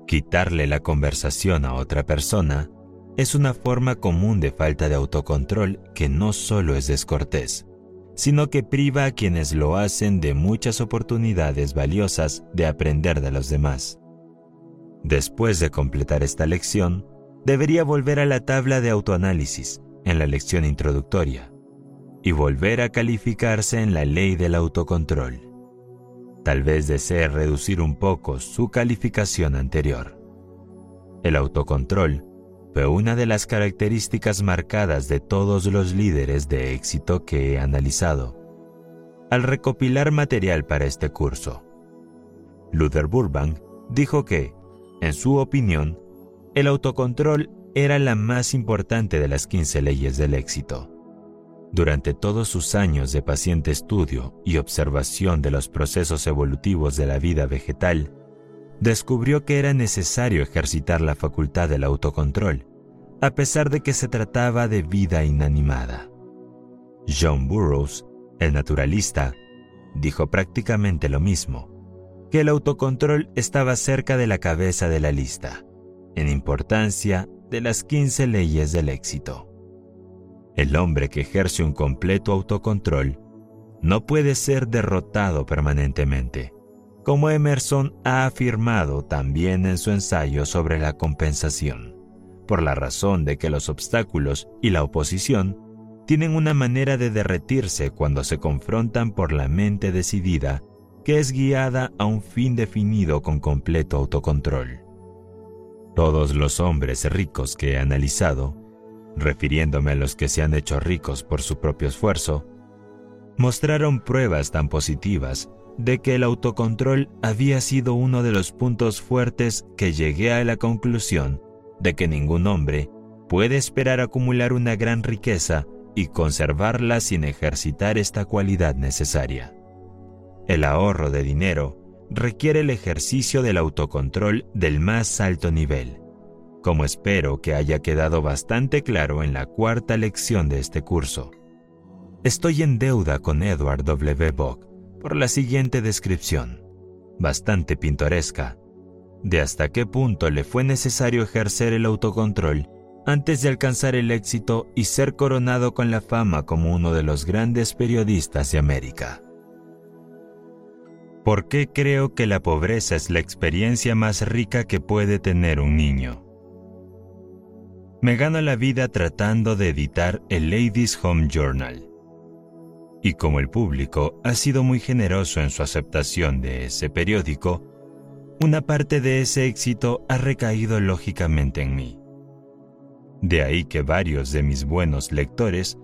Quitarle la conversación a otra persona es una forma común de falta de autocontrol que no solo es descortés, sino que priva a quienes lo hacen de muchas oportunidades valiosas de aprender de los demás. Después de completar esta lección, debería volver a la tabla de autoanálisis en la lección introductoria y volver a calificarse en la ley del autocontrol. Tal vez desee reducir un poco su calificación anterior. El autocontrol fue una de las características marcadas de todos los líderes de éxito que he analizado. Al recopilar material para este curso, Luther Burbank dijo que, en su opinión, el autocontrol era la más importante de las 15 leyes del éxito. Durante todos sus años de paciente estudio y observación de los procesos evolutivos de la vida vegetal, descubrió que era necesario ejercitar la facultad del autocontrol, a pesar de que se trataba de vida inanimada. John Burroughs, el naturalista, dijo prácticamente lo mismo, que el autocontrol estaba cerca de la cabeza de la lista, en importancia de las 15 leyes del éxito. El hombre que ejerce un completo autocontrol no puede ser derrotado permanentemente como Emerson ha afirmado también en su ensayo sobre la compensación, por la razón de que los obstáculos y la oposición tienen una manera de derretirse cuando se confrontan por la mente decidida que es guiada a un fin definido con completo autocontrol. Todos los hombres ricos que he analizado, refiriéndome a los que se han hecho ricos por su propio esfuerzo, mostraron pruebas tan positivas de que el autocontrol había sido uno de los puntos fuertes que llegué a la conclusión de que ningún hombre puede esperar acumular una gran riqueza y conservarla sin ejercitar esta cualidad necesaria. El ahorro de dinero requiere el ejercicio del autocontrol del más alto nivel, como espero que haya quedado bastante claro en la cuarta lección de este curso. Estoy en deuda con Edward W. Bock por la siguiente descripción, bastante pintoresca, de hasta qué punto le fue necesario ejercer el autocontrol antes de alcanzar el éxito y ser coronado con la fama como uno de los grandes periodistas de América. ¿Por qué creo que la pobreza es la experiencia más rica que puede tener un niño? Me gano la vida tratando de editar el Ladies Home Journal. Y como el público ha sido muy generoso en su aceptación de ese periódico, una parte de ese éxito ha recaído lógicamente en mí. De ahí que varios de mis buenos lectores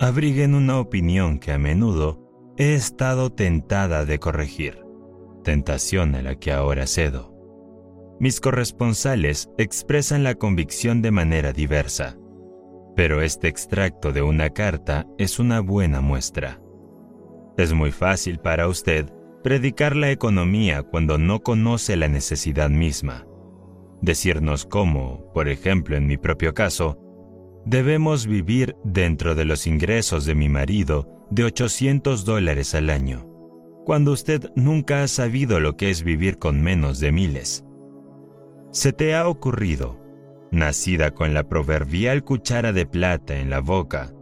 abriguen una opinión que a menudo he estado tentada de corregir, tentación a la que ahora cedo. Mis corresponsales expresan la convicción de manera diversa, pero este extracto de una carta es una buena muestra. Es muy fácil para usted predicar la economía cuando no conoce la necesidad misma decirnos cómo, por ejemplo en mi propio caso, debemos vivir dentro de los ingresos de mi marido de 800 dólares al año, cuando usted nunca ha sabido lo que es vivir con menos de miles. ¿Se te ha ocurrido, nacida con la proverbial cuchara de plata en la boca,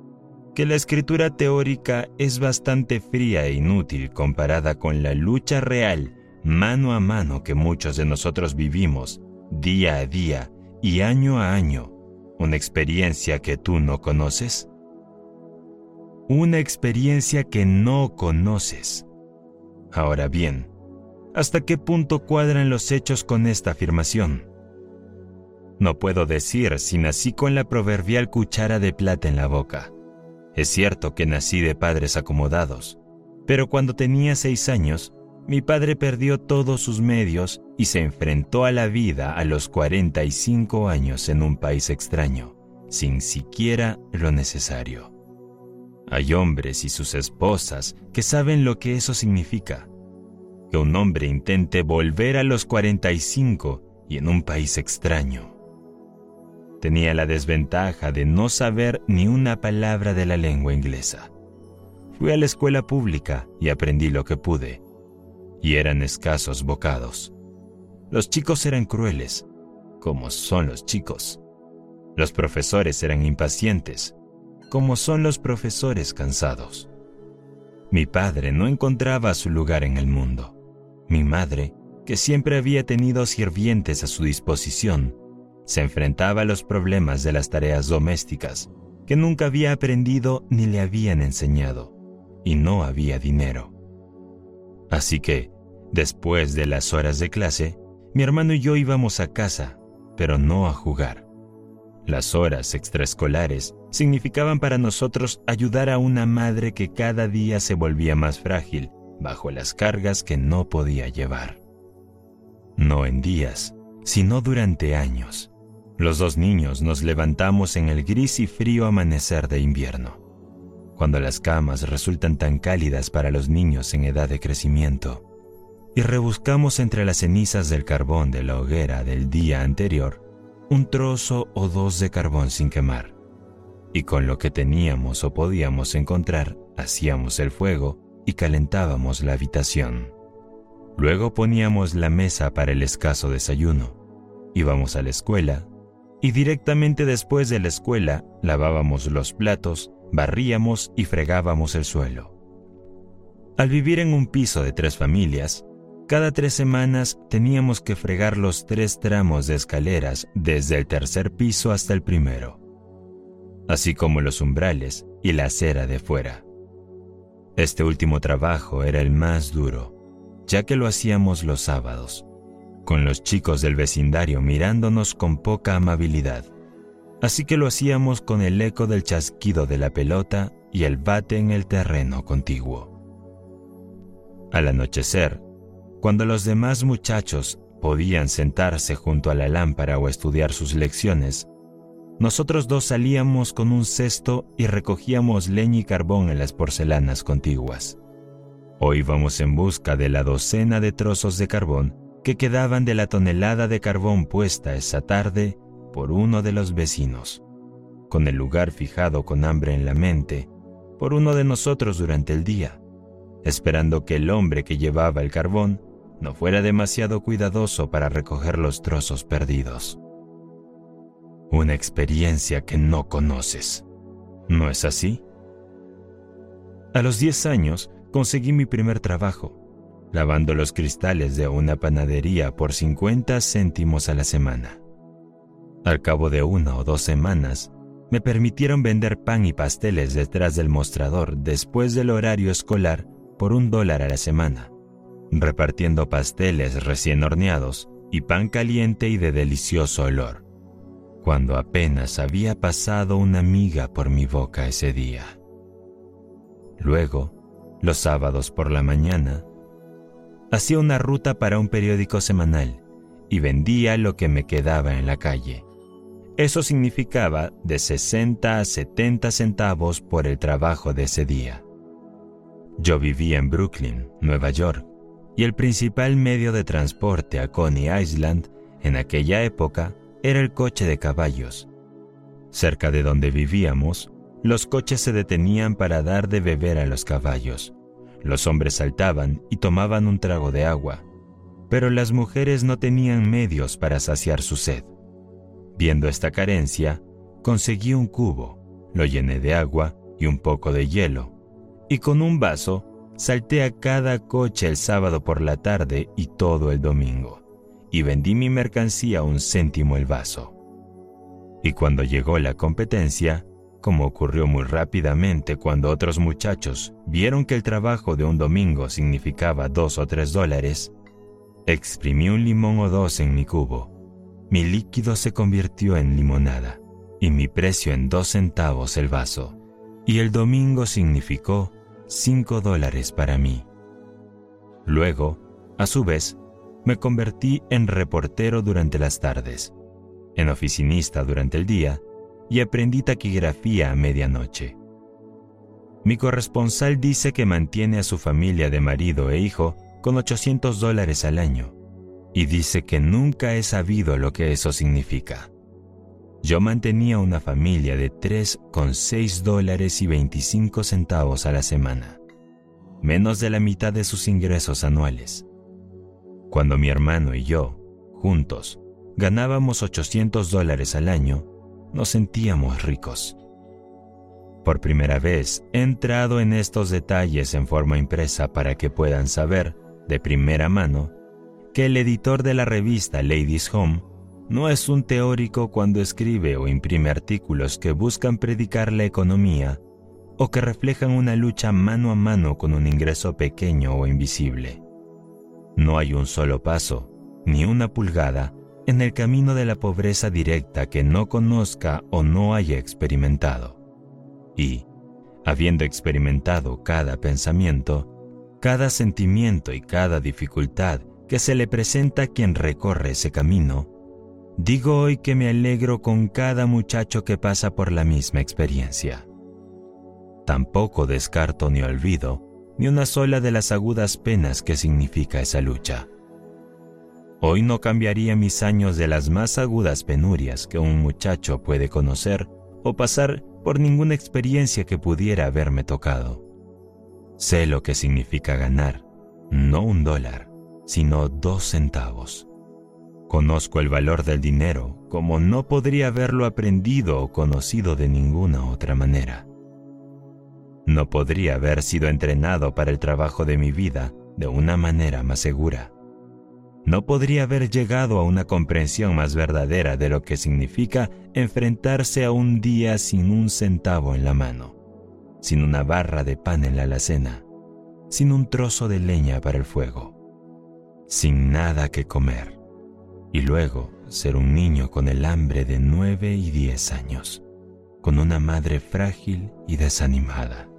que la escritura teórica es bastante fría e inútil comparada con la lucha real mano a mano que muchos de nosotros vivimos día a día y año a año, una experiencia que tú no conoces? Una experiencia que no conoces. Ahora bien, ¿hasta qué punto cuadran los hechos con esta afirmación? No puedo decir si nací con la proverbial cuchara de plata en la boca. Es cierto que nací de padres acomodados, pero cuando tenía seis años, mi padre perdió todos sus medios y se enfrentó a la vida a los 45 años en un país extraño, sin siquiera lo necesario. Hay hombres y sus esposas que saben lo que eso significa. Que un hombre intente volver a los 45 y en un país extraño. Tenía la desventaja de no saber ni una palabra de la lengua inglesa. Fui a la escuela pública y aprendí lo que pude y eran escasos bocados. Los chicos eran crueles, como son los chicos. Los profesores eran impacientes, como son los profesores cansados. Mi padre no encontraba su lugar en el mundo. Mi madre, que siempre había tenido sirvientes a su disposición, se enfrentaba a los problemas de las tareas domésticas que nunca había aprendido ni le habían enseñado, y no había dinero. Así que, después de las horas de clase, mi hermano y yo íbamos a casa, pero no a jugar. Las horas extraescolares significaban para nosotros ayudar a una madre que cada día se volvía más frágil bajo las cargas que no podía llevar. No en días, sino durante años. Los dos niños nos levantamos en el gris y frío amanecer de invierno cuando las camas resultan tan cálidas para los niños en edad de crecimiento, y rebuscamos entre las cenizas del carbón de la hoguera del día anterior un trozo o dos de carbón sin quemar, y con lo que teníamos o podíamos encontrar hacíamos el fuego y calentábamos la habitación. Luego poníamos la mesa para el escaso desayuno, íbamos a la escuela, y directamente después de la escuela lavábamos los platos barríamos y fregábamos el suelo. Al vivir en un piso de tres familias, cada tres semanas teníamos que fregar los tres tramos de escaleras desde el tercer piso hasta el primero, así como los umbrales y la acera de fuera. Este último trabajo era el más duro, ya que lo hacíamos los sábados, con los chicos del vecindario mirándonos con poca amabilidad así que lo hacíamos con el eco del chasquido de la pelota y el bate en el terreno contiguo. Al anochecer, cuando los demás muchachos podían sentarse junto a la lámpara o estudiar sus lecciones, nosotros dos salíamos con un cesto y recogíamos leña y carbón en las porcelanas contiguas. O íbamos en busca de la docena de trozos de carbón que quedaban de la tonelada de carbón puesta esa tarde por uno de los vecinos, con el lugar fijado con hambre en la mente, por uno de nosotros durante el día, esperando que el hombre que llevaba el carbón no fuera demasiado cuidadoso para recoger los trozos perdidos. Una experiencia que no conoces. ¿No es así? A los 10 años conseguí mi primer trabajo, lavando los cristales de una panadería por 50 céntimos a la semana. Al cabo de una o dos semanas, me permitieron vender pan y pasteles detrás del mostrador después del horario escolar por un dólar a la semana, repartiendo pasteles recién horneados y pan caliente y de delicioso olor, cuando apenas había pasado una miga por mi boca ese día. Luego, los sábados por la mañana, hacía una ruta para un periódico semanal y vendía lo que me quedaba en la calle. Eso significaba de 60 a 70 centavos por el trabajo de ese día. Yo vivía en Brooklyn, Nueva York, y el principal medio de transporte a Coney Island en aquella época era el coche de caballos. Cerca de donde vivíamos, los coches se detenían para dar de beber a los caballos. Los hombres saltaban y tomaban un trago de agua, pero las mujeres no tenían medios para saciar su sed. Viendo esta carencia, conseguí un cubo, lo llené de agua y un poco de hielo, y con un vaso salté a cada coche el sábado por la tarde y todo el domingo, y vendí mi mercancía a un céntimo el vaso. Y cuando llegó la competencia, como ocurrió muy rápidamente cuando otros muchachos vieron que el trabajo de un domingo significaba dos o tres dólares, exprimí un limón o dos en mi cubo. Mi líquido se convirtió en limonada y mi precio en dos centavos el vaso. Y el domingo significó cinco dólares para mí. Luego, a su vez, me convertí en reportero durante las tardes, en oficinista durante el día y aprendí taquigrafía a medianoche. Mi corresponsal dice que mantiene a su familia de marido e hijo con 800 dólares al año y dice que nunca he sabido lo que eso significa. Yo mantenía una familia de 3,6 dólares y 25 centavos a la semana, menos de la mitad de sus ingresos anuales. Cuando mi hermano y yo, juntos, ganábamos 800 dólares al año, nos sentíamos ricos. Por primera vez he entrado en estos detalles en forma impresa para que puedan saber, de primera mano, que el editor de la revista Ladies Home no es un teórico cuando escribe o imprime artículos que buscan predicar la economía o que reflejan una lucha mano a mano con un ingreso pequeño o invisible. No hay un solo paso, ni una pulgada, en el camino de la pobreza directa que no conozca o no haya experimentado. Y, habiendo experimentado cada pensamiento, cada sentimiento y cada dificultad que se le presenta a quien recorre ese camino, Digo hoy que me alegro con cada muchacho que pasa por la misma experiencia. Tampoco descarto ni olvido ni una sola de las agudas penas que significa esa lucha. Hoy no cambiaría mis años de las más agudas penurias que un muchacho puede conocer o pasar por ninguna experiencia que pudiera haberme tocado. Sé lo que significa ganar, no un dólar, sino dos centavos. Conozco el valor del dinero como no podría haberlo aprendido o conocido de ninguna otra manera. No podría haber sido entrenado para el trabajo de mi vida de una manera más segura. No podría haber llegado a una comprensión más verdadera de lo que significa enfrentarse a un día sin un centavo en la mano, sin una barra de pan en la alacena, sin un trozo de leña para el fuego, sin nada que comer y luego ser un niño con el hambre de nueve y diez años, con una madre frágil y desanimada.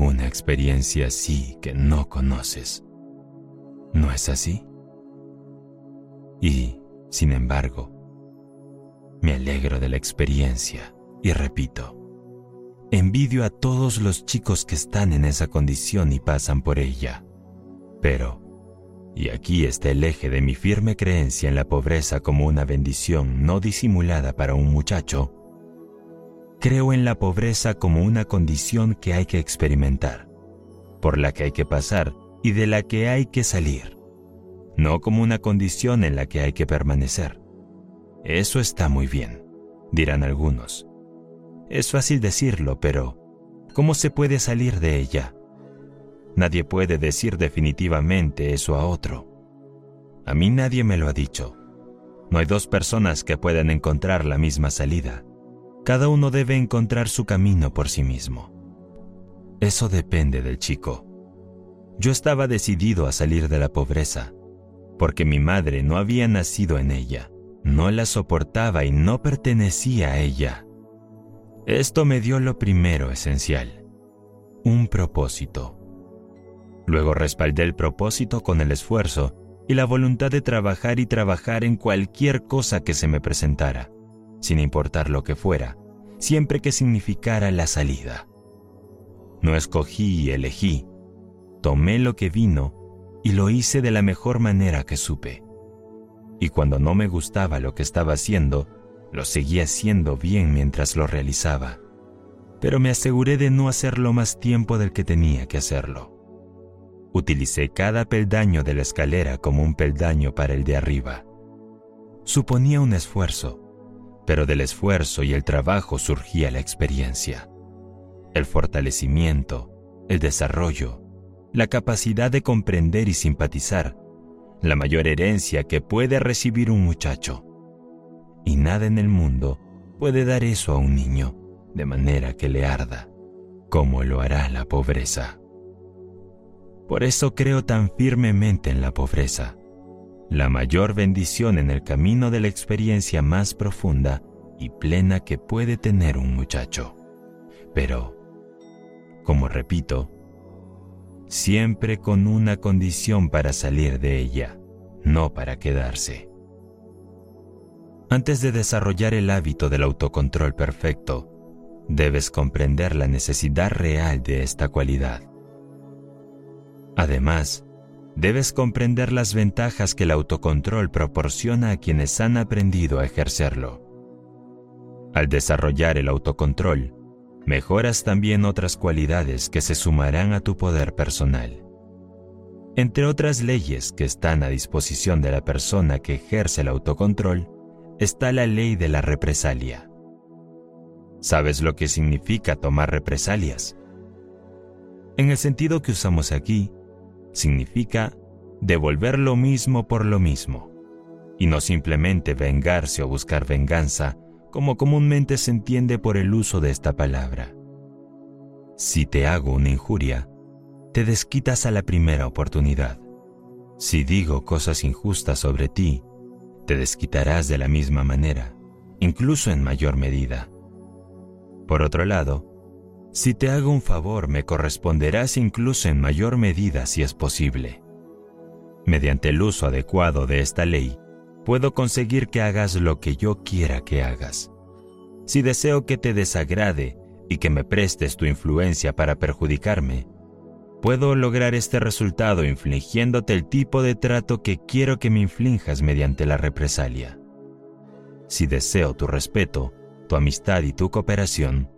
Una experiencia así que no conoces. ¿No es así? Y, sin embargo, me alegro de la experiencia y repito, envidio a todos los chicos que están en esa condición y pasan por ella. Pero, y aquí está el eje de mi firme creencia en la pobreza como una bendición no disimulada para un muchacho. Creo en la pobreza como una condición que hay que experimentar, por la que hay que pasar y de la que hay que salir, no como una condición en la que hay que permanecer. Eso está muy bien, dirán algunos. Es fácil decirlo, pero ¿cómo se puede salir de ella? Nadie puede decir definitivamente eso a otro. A mí nadie me lo ha dicho. No hay dos personas que puedan encontrar la misma salida. Cada uno debe encontrar su camino por sí mismo. Eso depende del chico. Yo estaba decidido a salir de la pobreza, porque mi madre no había nacido en ella, no la soportaba y no pertenecía a ella. Esto me dio lo primero esencial, un propósito. Luego respaldé el propósito con el esfuerzo y la voluntad de trabajar y trabajar en cualquier cosa que se me presentara, sin importar lo que fuera, siempre que significara la salida. No escogí y elegí, tomé lo que vino y lo hice de la mejor manera que supe. Y cuando no me gustaba lo que estaba haciendo, lo seguía haciendo bien mientras lo realizaba. Pero me aseguré de no hacerlo más tiempo del que tenía que hacerlo. Utilicé cada peldaño de la escalera como un peldaño para el de arriba. Suponía un esfuerzo, pero del esfuerzo y el trabajo surgía la experiencia, el fortalecimiento, el desarrollo, la capacidad de comprender y simpatizar, la mayor herencia que puede recibir un muchacho. Y nada en el mundo puede dar eso a un niño de manera que le arda, como lo hará la pobreza. Por eso creo tan firmemente en la pobreza, la mayor bendición en el camino de la experiencia más profunda y plena que puede tener un muchacho. Pero, como repito, siempre con una condición para salir de ella, no para quedarse. Antes de desarrollar el hábito del autocontrol perfecto, debes comprender la necesidad real de esta cualidad. Además, debes comprender las ventajas que el autocontrol proporciona a quienes han aprendido a ejercerlo. Al desarrollar el autocontrol, mejoras también otras cualidades que se sumarán a tu poder personal. Entre otras leyes que están a disposición de la persona que ejerce el autocontrol, está la ley de la represalia. ¿Sabes lo que significa tomar represalias? En el sentido que usamos aquí, significa devolver lo mismo por lo mismo, y no simplemente vengarse o buscar venganza, como comúnmente se entiende por el uso de esta palabra. Si te hago una injuria, te desquitas a la primera oportunidad. Si digo cosas injustas sobre ti, te desquitarás de la misma manera, incluso en mayor medida. Por otro lado, si te hago un favor, me corresponderás incluso en mayor medida si es posible. Mediante el uso adecuado de esta ley, puedo conseguir que hagas lo que yo quiera que hagas. Si deseo que te desagrade y que me prestes tu influencia para perjudicarme, puedo lograr este resultado infligiéndote el tipo de trato que quiero que me inflinjas mediante la represalia. Si deseo tu respeto, tu amistad y tu cooperación,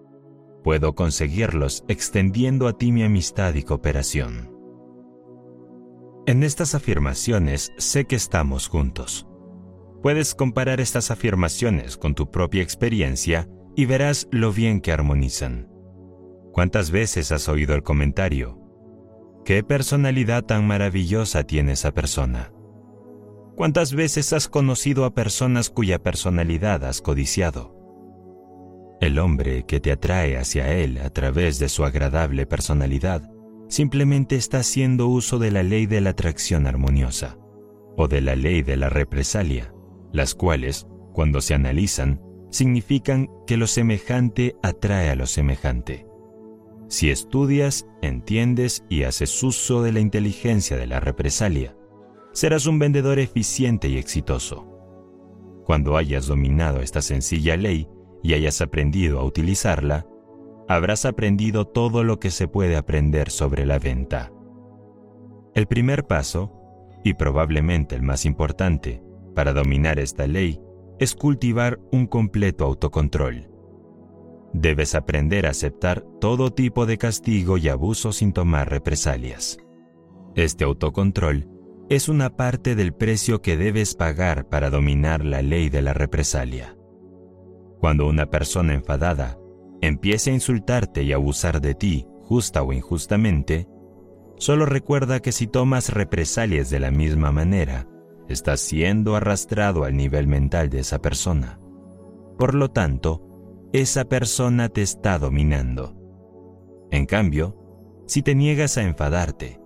Puedo conseguirlos extendiendo a ti mi amistad y cooperación. En estas afirmaciones sé que estamos juntos. Puedes comparar estas afirmaciones con tu propia experiencia y verás lo bien que armonizan. ¿Cuántas veces has oído el comentario? ¿Qué personalidad tan maravillosa tiene esa persona? ¿Cuántas veces has conocido a personas cuya personalidad has codiciado? El hombre que te atrae hacia él a través de su agradable personalidad simplemente está haciendo uso de la ley de la atracción armoniosa o de la ley de la represalia, las cuales, cuando se analizan, significan que lo semejante atrae a lo semejante. Si estudias, entiendes y haces uso de la inteligencia de la represalia, serás un vendedor eficiente y exitoso. Cuando hayas dominado esta sencilla ley, y hayas aprendido a utilizarla, habrás aprendido todo lo que se puede aprender sobre la venta. El primer paso, y probablemente el más importante, para dominar esta ley, es cultivar un completo autocontrol. debes aprender a aceptar todo tipo de castigo y abuso sin tomar represalias. Este autocontrol es una parte del precio que debes pagar para dominar la ley de la represalia. Cuando una persona enfadada empiece a insultarte y abusar de ti, justa o injustamente, solo recuerda que si tomas represalias de la misma manera, estás siendo arrastrado al nivel mental de esa persona. Por lo tanto, esa persona te está dominando. En cambio, si te niegas a enfadarte,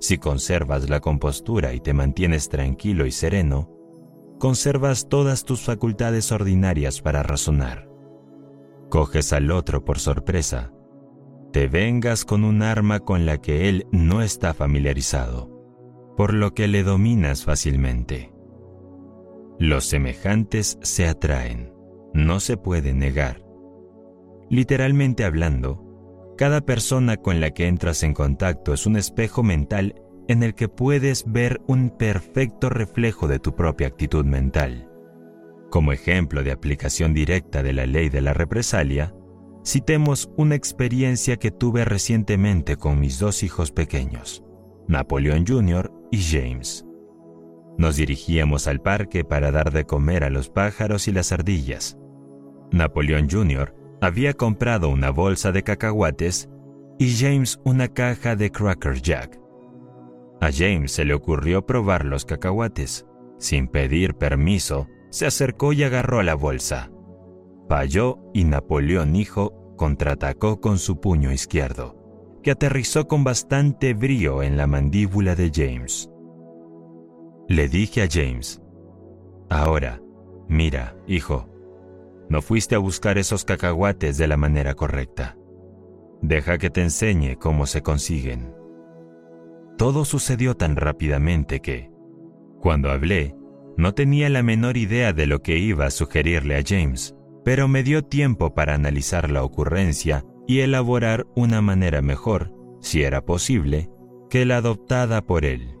si conservas la compostura y te mantienes tranquilo y sereno, conservas todas tus facultades ordinarias para razonar. Coges al otro por sorpresa, te vengas con un arma con la que él no está familiarizado, por lo que le dominas fácilmente. Los semejantes se atraen, no se puede negar. Literalmente hablando, cada persona con la que entras en contacto es un espejo mental en el que puedes ver un perfecto reflejo de tu propia actitud mental. Como ejemplo de aplicación directa de la ley de la represalia, citemos una experiencia que tuve recientemente con mis dos hijos pequeños, Napoleón Jr. y James. Nos dirigíamos al parque para dar de comer a los pájaros y las ardillas. Napoleón Jr había comprado una bolsa de cacahuates y James una caja de Cracker Jack. A James se le ocurrió probar los cacahuates. Sin pedir permiso, se acercó y agarró la bolsa. Falló y Napoleón hijo contraatacó con su puño izquierdo, que aterrizó con bastante brío en la mandíbula de James. Le dije a James, Ahora, mira, hijo, no fuiste a buscar esos cacahuates de la manera correcta. Deja que te enseñe cómo se consiguen. Todo sucedió tan rápidamente que, cuando hablé, no tenía la menor idea de lo que iba a sugerirle a James, pero me dio tiempo para analizar la ocurrencia y elaborar una manera mejor, si era posible, que la adoptada por él.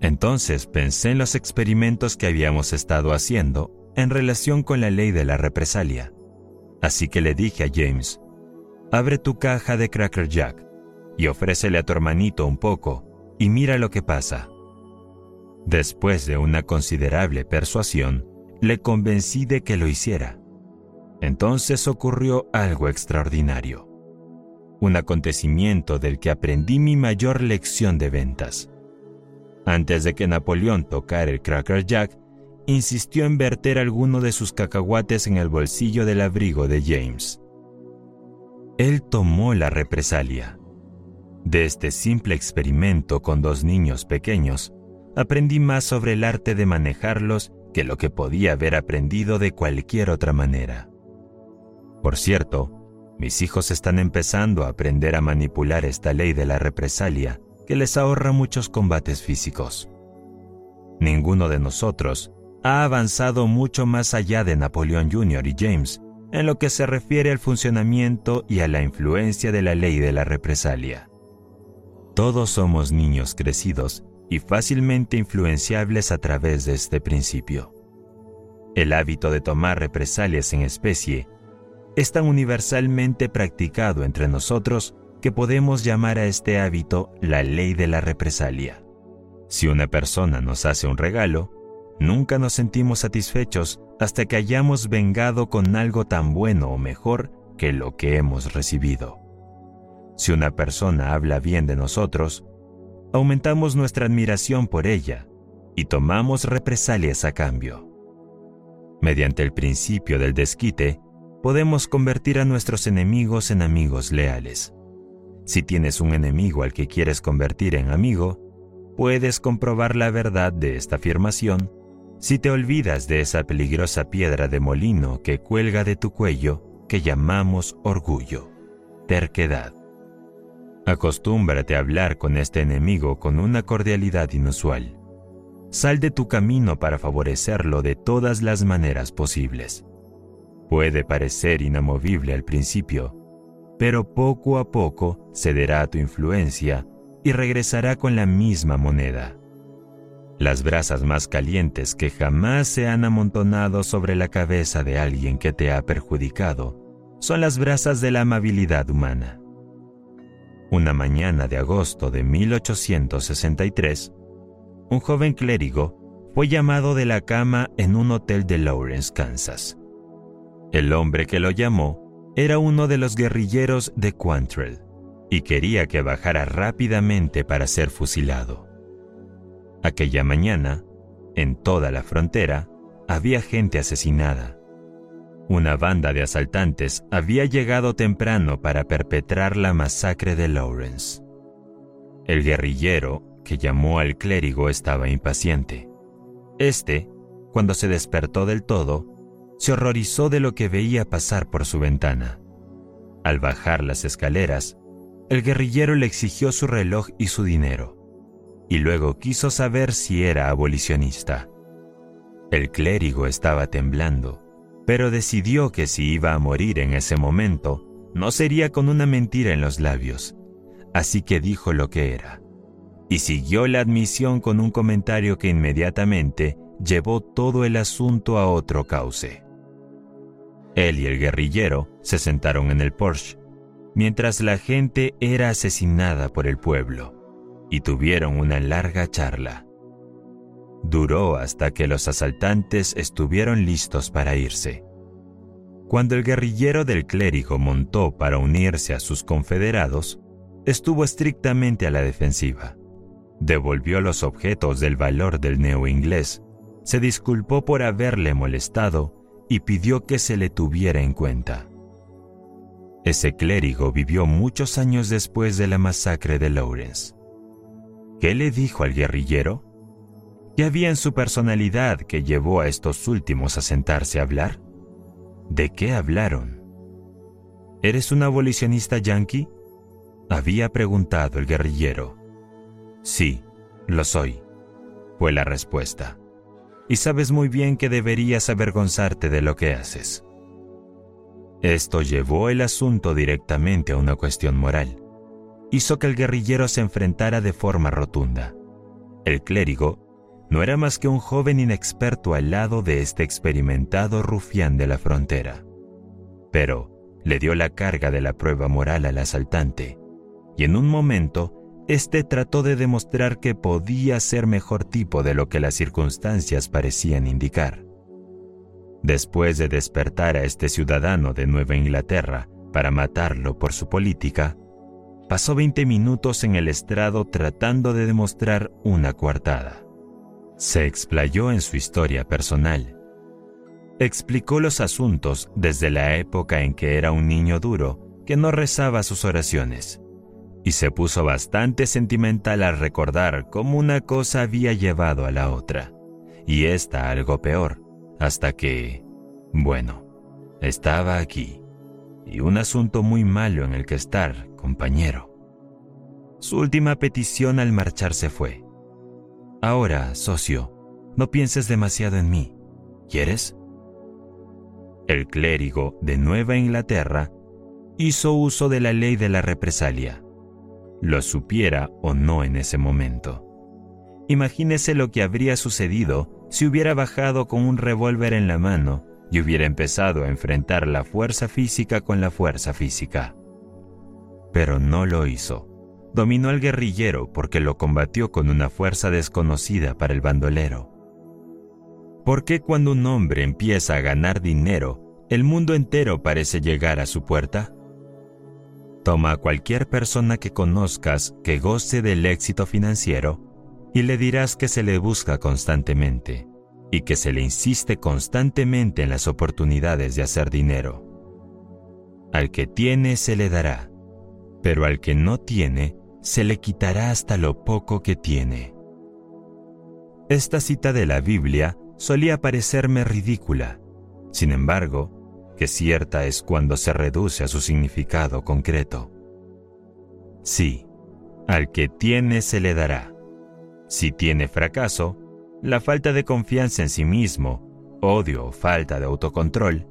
Entonces pensé en los experimentos que habíamos estado haciendo en relación con la ley de la represalia. Así que le dije a James, abre tu caja de Cracker Jack y ofrécele a tu hermanito un poco y mira lo que pasa. Después de una considerable persuasión, le convencí de que lo hiciera. Entonces ocurrió algo extraordinario. Un acontecimiento del que aprendí mi mayor lección de ventas. Antes de que Napoleón tocara el Cracker Jack, insistió en verter alguno de sus cacahuates en el bolsillo del abrigo de James. Él tomó la represalia. De este simple experimento con dos niños pequeños, aprendí más sobre el arte de manejarlos que lo que podía haber aprendido de cualquier otra manera. Por cierto, mis hijos están empezando a aprender a manipular esta ley de la represalia que les ahorra muchos combates físicos. Ninguno de nosotros ha avanzado mucho más allá de Napoleón Jr. y James en lo que se refiere al funcionamiento y a la influencia de la ley de la represalia. Todos somos niños crecidos y fácilmente influenciables a través de este principio. El hábito de tomar represalias en especie es tan universalmente practicado entre nosotros que podemos llamar a este hábito la ley de la represalia. Si una persona nos hace un regalo, Nunca nos sentimos satisfechos hasta que hayamos vengado con algo tan bueno o mejor que lo que hemos recibido. Si una persona habla bien de nosotros, aumentamos nuestra admiración por ella y tomamos represalias a cambio. Mediante el principio del desquite, podemos convertir a nuestros enemigos en amigos leales. Si tienes un enemigo al que quieres convertir en amigo, puedes comprobar la verdad de esta afirmación si te olvidas de esa peligrosa piedra de molino que cuelga de tu cuello, que llamamos orgullo, terquedad. Acostúmbrate a hablar con este enemigo con una cordialidad inusual. Sal de tu camino para favorecerlo de todas las maneras posibles. Puede parecer inamovible al principio, pero poco a poco cederá a tu influencia y regresará con la misma moneda. Las brasas más calientes que jamás se han amontonado sobre la cabeza de alguien que te ha perjudicado son las brasas de la amabilidad humana. Una mañana de agosto de 1863, un joven clérigo fue llamado de la cama en un hotel de Lawrence, Kansas. El hombre que lo llamó era uno de los guerrilleros de Quantrell y quería que bajara rápidamente para ser fusilado. Aquella mañana, en toda la frontera, había gente asesinada. Una banda de asaltantes había llegado temprano para perpetrar la masacre de Lawrence. El guerrillero que llamó al clérigo estaba impaciente. Este, cuando se despertó del todo, se horrorizó de lo que veía pasar por su ventana. Al bajar las escaleras, el guerrillero le exigió su reloj y su dinero y luego quiso saber si era abolicionista. El clérigo estaba temblando, pero decidió que si iba a morir en ese momento, no sería con una mentira en los labios, así que dijo lo que era, y siguió la admisión con un comentario que inmediatamente llevó todo el asunto a otro cauce. Él y el guerrillero se sentaron en el Porsche, mientras la gente era asesinada por el pueblo y tuvieron una larga charla. Duró hasta que los asaltantes estuvieron listos para irse. Cuando el guerrillero del clérigo montó para unirse a sus confederados, estuvo estrictamente a la defensiva. Devolvió los objetos del valor del neo-inglés, se disculpó por haberle molestado y pidió que se le tuviera en cuenta. Ese clérigo vivió muchos años después de la masacre de Lawrence. ¿Qué le dijo al guerrillero? ¿Qué había en su personalidad que llevó a estos últimos a sentarse a hablar? ¿De qué hablaron? ¿Eres un abolicionista yanqui? Había preguntado el guerrillero. Sí, lo soy, fue la respuesta. Y sabes muy bien que deberías avergonzarte de lo que haces. Esto llevó el asunto directamente a una cuestión moral hizo que el guerrillero se enfrentara de forma rotunda. El clérigo no era más que un joven inexperto al lado de este experimentado rufián de la frontera. Pero le dio la carga de la prueba moral al asaltante, y en un momento, éste trató de demostrar que podía ser mejor tipo de lo que las circunstancias parecían indicar. Después de despertar a este ciudadano de Nueva Inglaterra para matarlo por su política, pasó 20 minutos en el estrado tratando de demostrar una coartada. Se explayó en su historia personal. Explicó los asuntos desde la época en que era un niño duro que no rezaba sus oraciones, y se puso bastante sentimental al recordar cómo una cosa había llevado a la otra, y esta algo peor, hasta que, bueno, estaba aquí, y un asunto muy malo en el que estar, compañero. Su última petición al marcharse fue, Ahora, socio, no pienses demasiado en mí. ¿Quieres? El clérigo de Nueva Inglaterra hizo uso de la ley de la represalia, lo supiera o no en ese momento. Imagínese lo que habría sucedido si hubiera bajado con un revólver en la mano y hubiera empezado a enfrentar la fuerza física con la fuerza física pero no lo hizo. Dominó al guerrillero porque lo combatió con una fuerza desconocida para el bandolero. ¿Por qué cuando un hombre empieza a ganar dinero, el mundo entero parece llegar a su puerta? Toma a cualquier persona que conozcas que goce del éxito financiero y le dirás que se le busca constantemente y que se le insiste constantemente en las oportunidades de hacer dinero. Al que tiene se le dará pero al que no tiene, se le quitará hasta lo poco que tiene. Esta cita de la Biblia solía parecerme ridícula, sin embargo, que cierta es cuando se reduce a su significado concreto. Sí, al que tiene se le dará. Si tiene fracaso, la falta de confianza en sí mismo, odio o falta de autocontrol,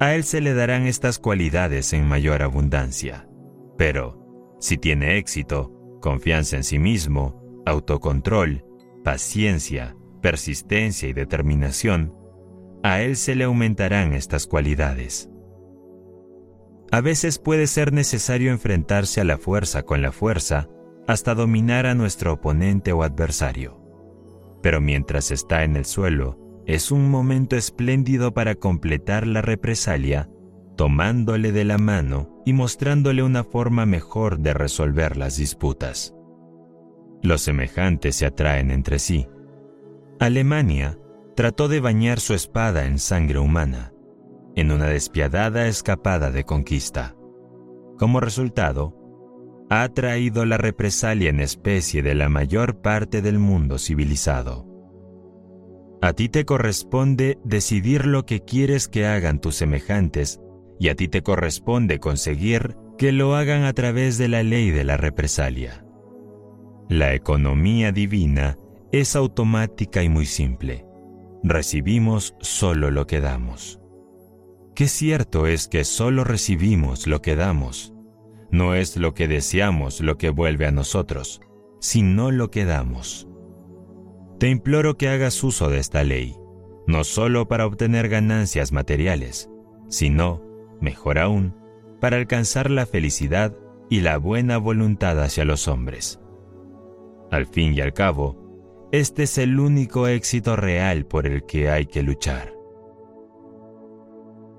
a él se le darán estas cualidades en mayor abundancia. Pero, si tiene éxito, confianza en sí mismo, autocontrol, paciencia, persistencia y determinación, a él se le aumentarán estas cualidades. A veces puede ser necesario enfrentarse a la fuerza con la fuerza hasta dominar a nuestro oponente o adversario. Pero mientras está en el suelo, es un momento espléndido para completar la represalia, tomándole de la mano y mostrándole una forma mejor de resolver las disputas. Los semejantes se atraen entre sí. Alemania trató de bañar su espada en sangre humana, en una despiadada escapada de conquista. Como resultado, ha traído la represalia en especie de la mayor parte del mundo civilizado. A ti te corresponde decidir lo que quieres que hagan tus semejantes y a ti te corresponde conseguir que lo hagan a través de la ley de la represalia. La economía divina es automática y muy simple. Recibimos solo lo que damos. Qué cierto es que solo recibimos lo que damos. No es lo que deseamos lo que vuelve a nosotros, sino lo que damos. Te imploro que hagas uso de esta ley, no solo para obtener ganancias materiales, sino, mejor aún, para alcanzar la felicidad y la buena voluntad hacia los hombres. Al fin y al cabo, este es el único éxito real por el que hay que luchar.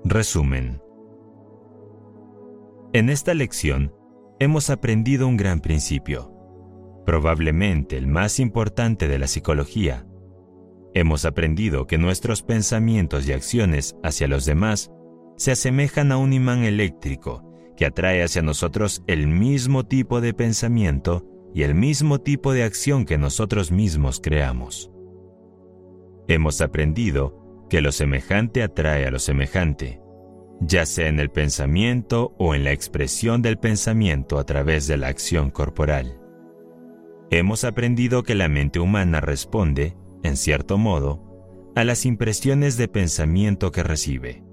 Resumen. En esta lección hemos aprendido un gran principio probablemente el más importante de la psicología. Hemos aprendido que nuestros pensamientos y acciones hacia los demás se asemejan a un imán eléctrico que atrae hacia nosotros el mismo tipo de pensamiento y el mismo tipo de acción que nosotros mismos creamos. Hemos aprendido que lo semejante atrae a lo semejante, ya sea en el pensamiento o en la expresión del pensamiento a través de la acción corporal. Hemos aprendido que la mente humana responde, en cierto modo, a las impresiones de pensamiento que recibe.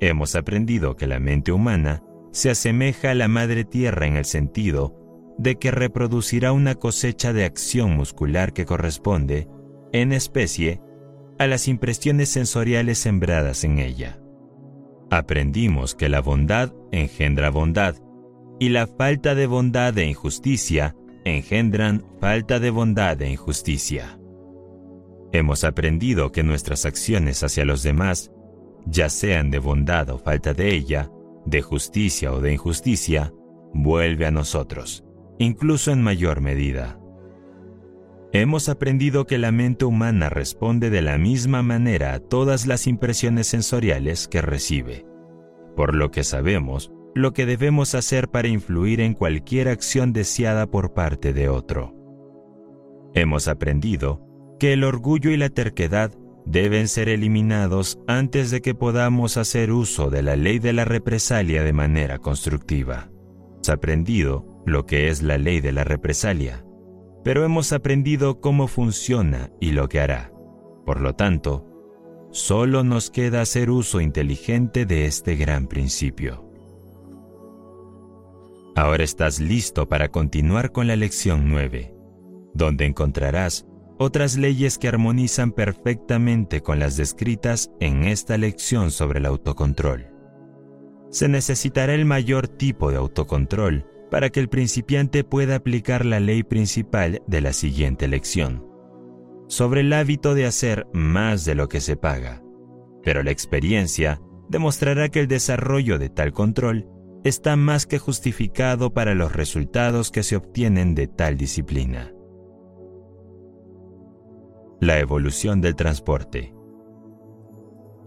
Hemos aprendido que la mente humana se asemeja a la madre tierra en el sentido de que reproducirá una cosecha de acción muscular que corresponde, en especie, a las impresiones sensoriales sembradas en ella. Aprendimos que la bondad engendra bondad y la falta de bondad e injusticia engendran falta de bondad e injusticia. Hemos aprendido que nuestras acciones hacia los demás, ya sean de bondad o falta de ella, de justicia o de injusticia, vuelve a nosotros, incluso en mayor medida. Hemos aprendido que la mente humana responde de la misma manera a todas las impresiones sensoriales que recibe, por lo que sabemos lo que debemos hacer para influir en cualquier acción deseada por parte de otro. Hemos aprendido que el orgullo y la terquedad deben ser eliminados antes de que podamos hacer uso de la ley de la represalia de manera constructiva. Hemos aprendido lo que es la ley de la represalia, pero hemos aprendido cómo funciona y lo que hará. Por lo tanto, solo nos queda hacer uso inteligente de este gran principio. Ahora estás listo para continuar con la lección 9, donde encontrarás otras leyes que armonizan perfectamente con las descritas en esta lección sobre el autocontrol. Se necesitará el mayor tipo de autocontrol para que el principiante pueda aplicar la ley principal de la siguiente lección, sobre el hábito de hacer más de lo que se paga. Pero la experiencia demostrará que el desarrollo de tal control está más que justificado para los resultados que se obtienen de tal disciplina. La evolución del transporte.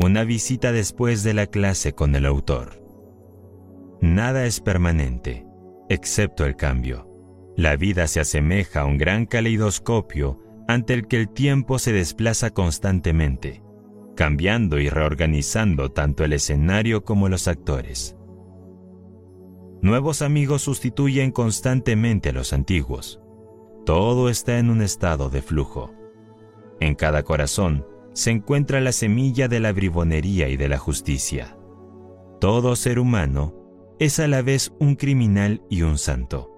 Una visita después de la clase con el autor. Nada es permanente, excepto el cambio. La vida se asemeja a un gran caleidoscopio ante el que el tiempo se desplaza constantemente, cambiando y reorganizando tanto el escenario como los actores. Nuevos amigos sustituyen constantemente a los antiguos. Todo está en un estado de flujo. En cada corazón se encuentra la semilla de la bribonería y de la justicia. Todo ser humano es a la vez un criminal y un santo,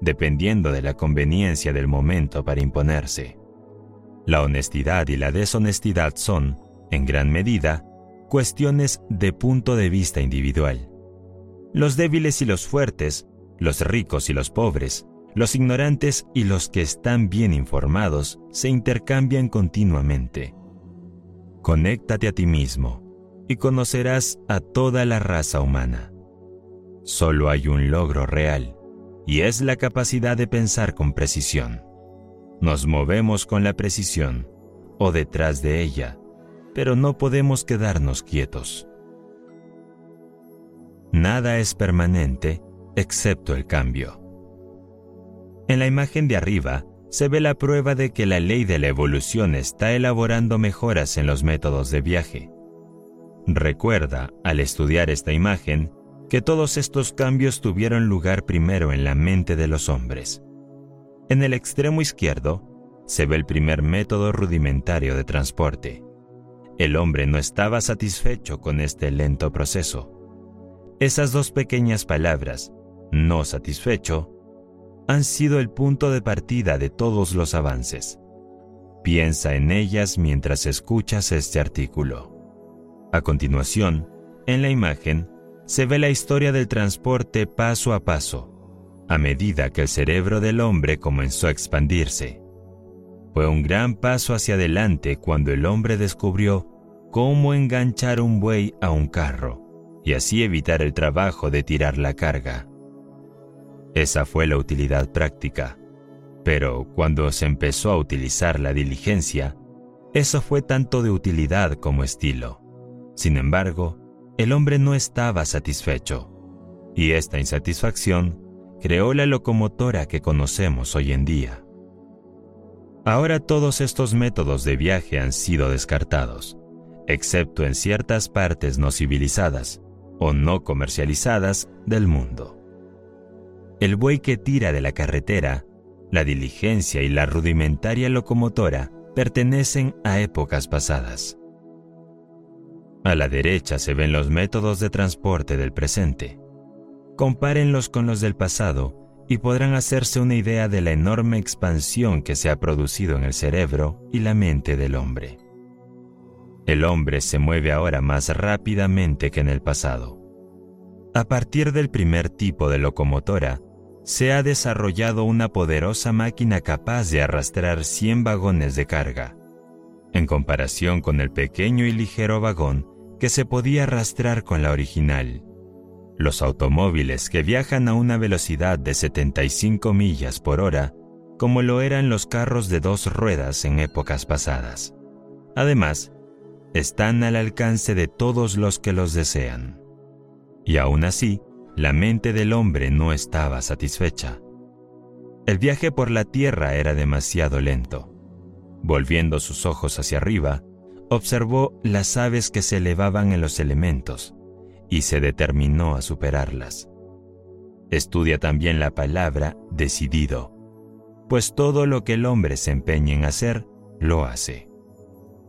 dependiendo de la conveniencia del momento para imponerse. La honestidad y la deshonestidad son, en gran medida, cuestiones de punto de vista individual Los débiles y los fuertes, los ricos y los pobres, los ignorantes y los que están bien informados se intercambian continuamente. Conéctate a ti mismo y conocerás a toda la raza humana. Solo hay un logro real, y es la capacidad de pensar con precisión. Nos movemos con la precisión, o detrás de ella, pero no podemos quedarnos quietos. Nada es permanente excepto el cambio. En la imagen de arriba se ve la prueba de que la ley de la evolución está elaborando mejoras en los métodos de viaje. Recuerda, al estudiar esta imagen, que todos estos cambios tuvieron lugar primero en la mente de los hombres. En el extremo izquierdo se ve el primer método rudimentario de transporte. El hombre no estaba satisfecho con este lento proceso. Esas dos pequeñas palabras, no satisfecho, han sido el punto de partida de todos los avances. Piensa en ellas mientras escuchas este artículo. A continuación, en la imagen, se ve la historia del transporte paso a paso, a medida que el cerebro del hombre comenzó a expandirse. Fue un gran paso hacia adelante cuando el hombre descubrió cómo enganchar un buey a un carro y así evitar el trabajo de tirar la carga. Esa fue la utilidad práctica. Pero cuando se empezó a utilizar la diligencia, eso fue tanto de utilidad como estilo. Sin embargo, el hombre no estaba satisfecho, y esta insatisfacción creó la locomotora que conocemos hoy en día. Ahora todos estos métodos de viaje han sido descartados, excepto en ciertas partes no civilizadas o no comercializadas del mundo el buey que tira de la carretera, la diligencia y la rudimentaria locomotora pertenecen a épocas pasadas. A la derecha se ven los métodos de transporte del presente. Compárenlos con los del pasado y podrán hacerse una idea de la enorme expansión que se ha producido en el cerebro y la mente del hombre. El hombre se mueve ahora más rápidamente que en el pasado. A partir del primer tipo de locomotora, se ha desarrollado una poderosa máquina capaz de arrastrar 100 vagones de carga, en comparación con el pequeño y ligero vagón que se podía arrastrar con la original. Los automóviles que viajan a una velocidad de 75 millas por hora, como lo eran los carros de dos ruedas en épocas pasadas. Además, están al alcance de todos los que los desean. Y aún así, la mente del hombre no estaba satisfecha. El viaje por la tierra era demasiado lento. Volviendo sus ojos hacia arriba, observó las aves que se elevaban en los elementos y se determinó a superarlas. Estudia también la palabra decidido, pues todo lo que el hombre se empeña en hacer, lo hace.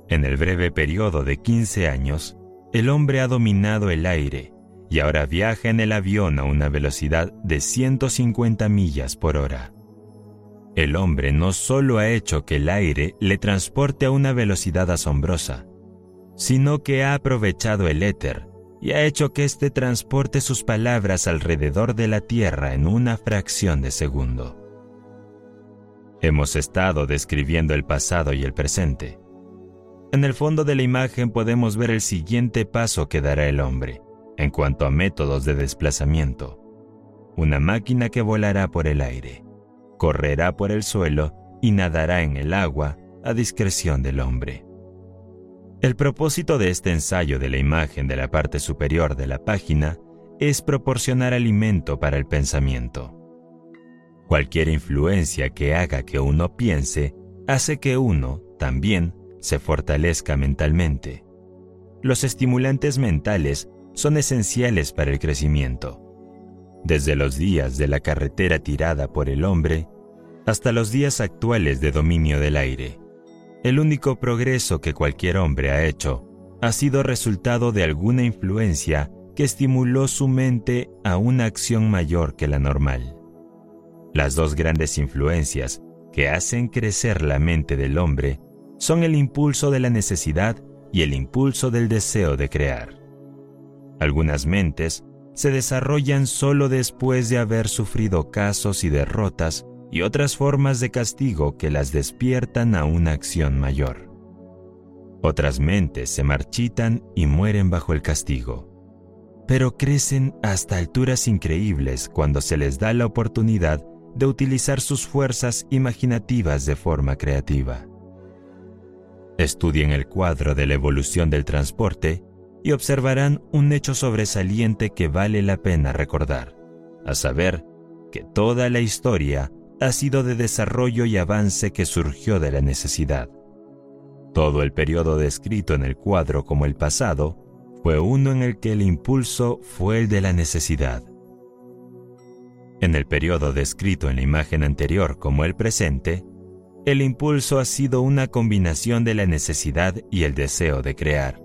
En el breve periodo de 15 años, el hombre ha dominado el aire y ahora viaja en el avión a una velocidad de 150 millas por hora. El hombre no solo ha hecho que el aire le transporte a una velocidad asombrosa, sino que ha aprovechado el éter y ha hecho que éste transporte sus palabras alrededor de la Tierra en una fracción de segundo. Hemos estado describiendo el pasado y el presente. En el fondo de la imagen podemos ver el siguiente paso que dará el hombre en cuanto a métodos de desplazamiento. Una máquina que volará por el aire, correrá por el suelo y nadará en el agua a discreción del hombre. El propósito de este ensayo de la imagen de la parte superior de la página es proporcionar alimento para el pensamiento. Cualquier influencia que haga que uno piense hace que uno, también, se fortalezca mentalmente. Los estimulantes mentales son esenciales para el crecimiento. Desde los días de la carretera tirada por el hombre hasta los días actuales de dominio del aire, el único progreso que cualquier hombre ha hecho ha sido resultado de alguna influencia que estimuló su mente a una acción mayor que la normal. Las dos grandes influencias que hacen crecer la mente del hombre son el impulso de la necesidad y el impulso del deseo de crear. Algunas mentes se desarrollan solo después de haber sufrido casos y derrotas y otras formas de castigo que las despiertan a una acción mayor. Otras mentes se marchitan y mueren bajo el castigo, pero crecen hasta alturas increíbles cuando se les da la oportunidad de utilizar sus fuerzas imaginativas de forma creativa. Estudien el cuadro de la evolución del transporte y observarán un hecho sobresaliente que vale la pena recordar, a saber, que toda la historia ha sido de desarrollo y avance que surgió de la necesidad. Todo el periodo descrito en el cuadro como el pasado fue uno en el que el impulso fue el de la necesidad. En el periodo descrito en la imagen anterior como el presente, el impulso ha sido una combinación de la necesidad y el deseo de crear.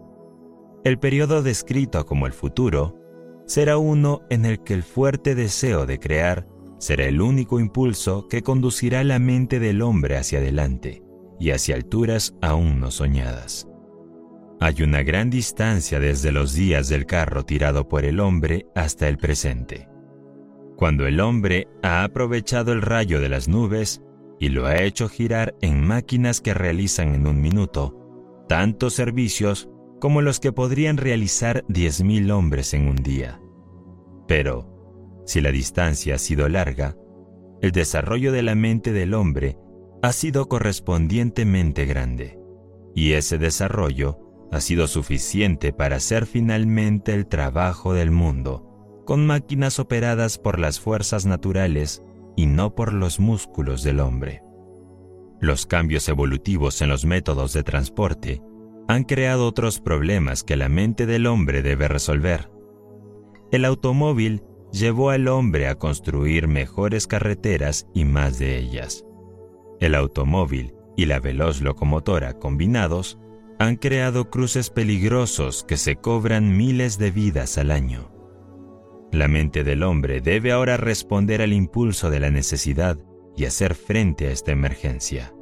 El periodo descrito como el futuro será uno en el que el fuerte deseo de crear será el único impulso que conducirá la mente del hombre hacia adelante y hacia alturas aún no soñadas. Hay una gran distancia desde los días del carro tirado por el hombre hasta el presente. Cuando el hombre ha aprovechado el rayo de las nubes y lo ha hecho girar en máquinas que realizan en un minuto tantos servicios como los que podrían realizar 10.000 hombres en un día. Pero, si la distancia ha sido larga, el desarrollo de la mente del hombre ha sido correspondientemente grande, y ese desarrollo ha sido suficiente para hacer finalmente el trabajo del mundo, con máquinas operadas por las fuerzas naturales y no por los músculos del hombre. Los cambios evolutivos en los métodos de transporte han creado otros problemas que la mente del hombre debe resolver. El automóvil llevó al hombre a construir mejores carreteras y más de ellas. El automóvil y la veloz locomotora combinados han creado cruces peligrosos que se cobran miles de vidas al año. La mente del hombre debe ahora responder al impulso de la necesidad y hacer frente a esta emergencia.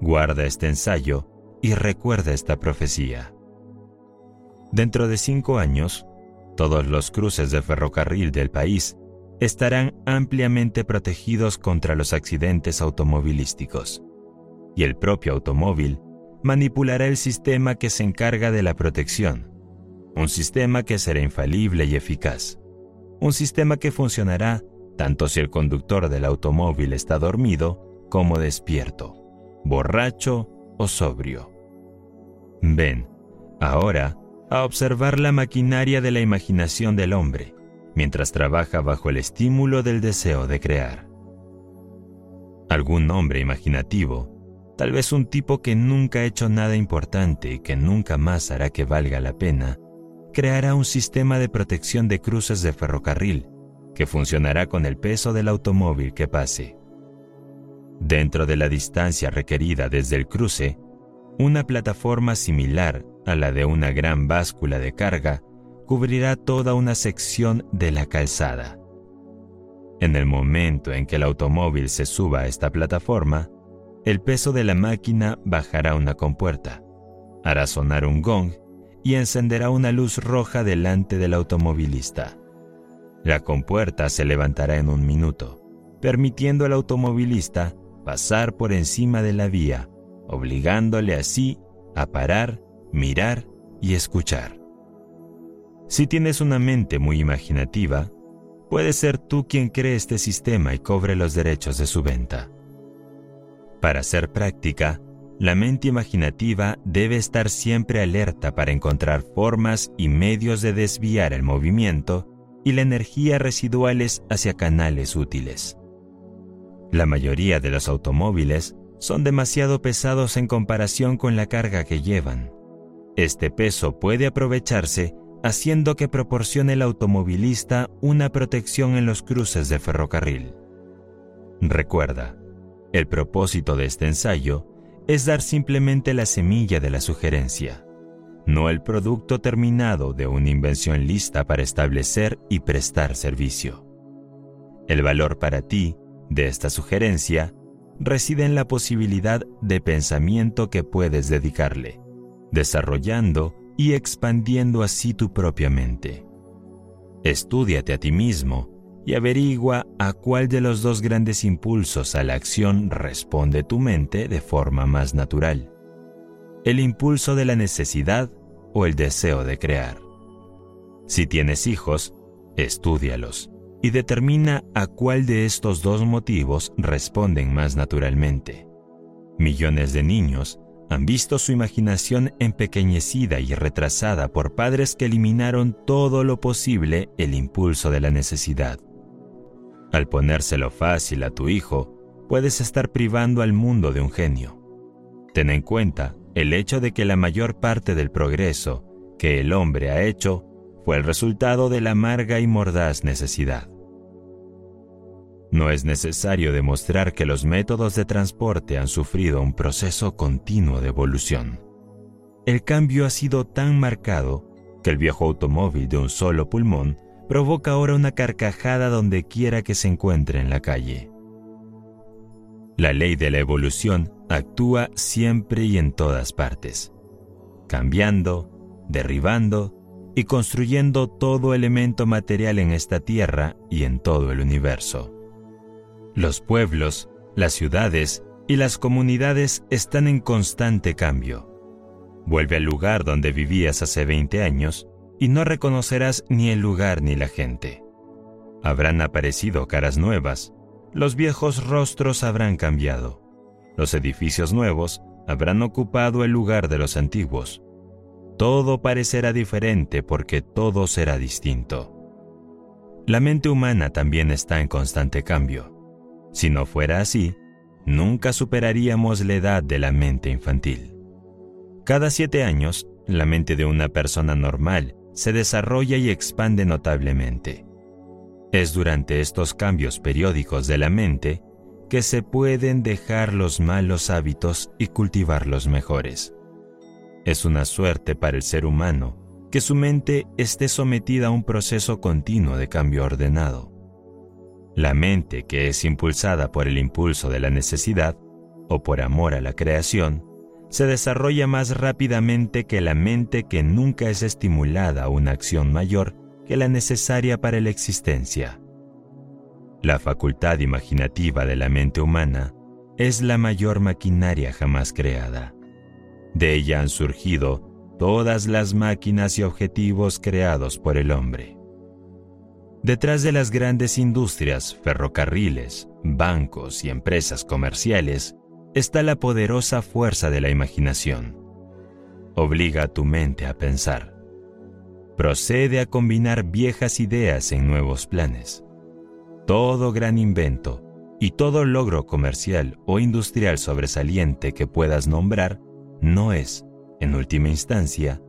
Guarda este ensayo y recuerda esta profecía. Dentro de cinco años, todos los cruces de ferrocarril del país estarán ampliamente protegidos contra los accidentes automovilísticos, y el propio automóvil manipulará el sistema que se encarga de la protección, un sistema que será infalible y eficaz, un sistema que funcionará tanto si el conductor del automóvil está dormido como despierto, borracho o sobrio. Ven, ahora, a observar la maquinaria de la imaginación del hombre, mientras trabaja bajo el estímulo del deseo de crear. Algún hombre imaginativo, tal vez un tipo que nunca ha hecho nada importante y que nunca más hará que valga la pena, creará un sistema de protección de cruces de ferrocarril que funcionará con el peso del automóvil que pase. Dentro de la distancia requerida desde el cruce, una plataforma similar a la de una gran báscula de carga cubrirá toda una sección de la calzada. En el momento en que el automóvil se suba a esta plataforma, el peso de la máquina bajará una compuerta, hará sonar un gong y encenderá una luz roja delante del automovilista. La compuerta se levantará en un minuto, permitiendo al automovilista pasar por encima de la vía obligándole así a parar, mirar y escuchar. Si tienes una mente muy imaginativa, puedes ser tú quien cree este sistema y cobre los derechos de su venta. Para ser práctica, la mente imaginativa debe estar siempre alerta para encontrar formas y medios de desviar el movimiento y la energía residuales hacia canales útiles. La mayoría de los automóviles son demasiado pesados en comparación con la carga que llevan. Este peso puede aprovecharse haciendo que proporcione el automovilista una protección en los cruces de ferrocarril. Recuerda, el propósito de este ensayo es dar simplemente la semilla de la sugerencia, no el producto terminado de una invención lista para establecer y prestar servicio. El valor para ti de esta sugerencia reside en la posibilidad de pensamiento que puedes dedicarle, desarrollando y expandiendo así tu propia mente. Estúdiate a ti mismo y averigua a cuál de los dos grandes impulsos a la acción responde tu mente de forma más natural. El impulso de la necesidad o el deseo de crear. Si tienes hijos, estúdialos y determina a cuál de estos dos motivos responden más naturalmente. Millones de niños han visto su imaginación empequeñecida y retrasada por padres que eliminaron todo lo posible el impulso de la necesidad. Al ponérselo fácil a tu hijo, puedes estar privando al mundo de un genio. Ten en cuenta el hecho de que la mayor parte del progreso que el hombre ha hecho fue el resultado de la amarga y mordaz necesidad. No es necesario demostrar que los métodos de transporte han sufrido un proceso continuo de evolución. El cambio ha sido tan marcado que el viejo automóvil de un solo pulmón provoca ahora una carcajada donde quiera que se encuentre en la calle. La ley de la evolución actúa siempre y en todas partes, cambiando, derribando y construyendo todo elemento material en esta tierra y en todo el universo. Los pueblos, las ciudades y las comunidades están en constante cambio. Vuelve al lugar donde vivías hace 20 años y no reconocerás ni el lugar ni la gente. Habrán aparecido caras nuevas, los viejos rostros habrán cambiado, los edificios nuevos habrán ocupado el lugar de los antiguos. Todo parecerá diferente porque todo será distinto. La mente humana también está en constante cambio. Si no fuera así, nunca superaríamos la edad de la mente infantil. Cada siete años, la mente de una persona normal se desarrolla y expande notablemente. Es durante estos cambios periódicos de la mente que se pueden dejar los malos hábitos y cultivar los mejores. Es una suerte para el ser humano que su mente esté sometida a un proceso continuo de cambio ordenado. La mente que es impulsada por el impulso de la necesidad o por amor a la creación se desarrolla más rápidamente que la mente que nunca es estimulada a una acción mayor que la necesaria para la existencia. La facultad imaginativa de la mente humana es la mayor maquinaria jamás creada. De ella han surgido todas las máquinas y objetivos creados por el hombre. Detrás de las grandes industrias, ferrocarriles, bancos y empresas comerciales está la poderosa fuerza de la imaginación. Obliga a tu mente a pensar. Procede a combinar viejas ideas en nuevos planes. Todo gran invento y todo logro comercial o industrial sobresaliente que puedas nombrar no es, en última instancia,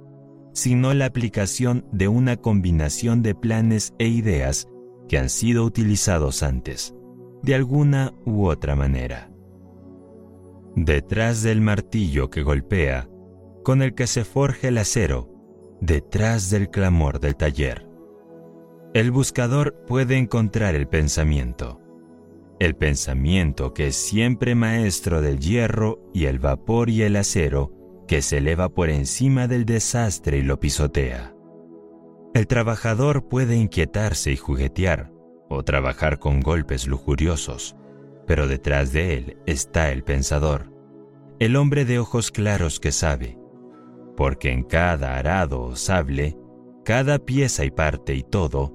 sino la aplicación de una combinación de planes e ideas que han sido utilizados antes, de alguna u otra manera. Detrás del martillo que golpea, con el que se forja el acero, detrás del clamor del taller. El buscador puede encontrar el pensamiento. El pensamiento que es siempre maestro del hierro y el vapor y el acero que se eleva por encima del desastre y lo pisotea. El trabajador puede inquietarse y juguetear o trabajar con golpes lujuriosos, pero detrás de él está el pensador, el hombre de ojos claros que sabe, porque en cada arado o sable, cada pieza y parte y todo,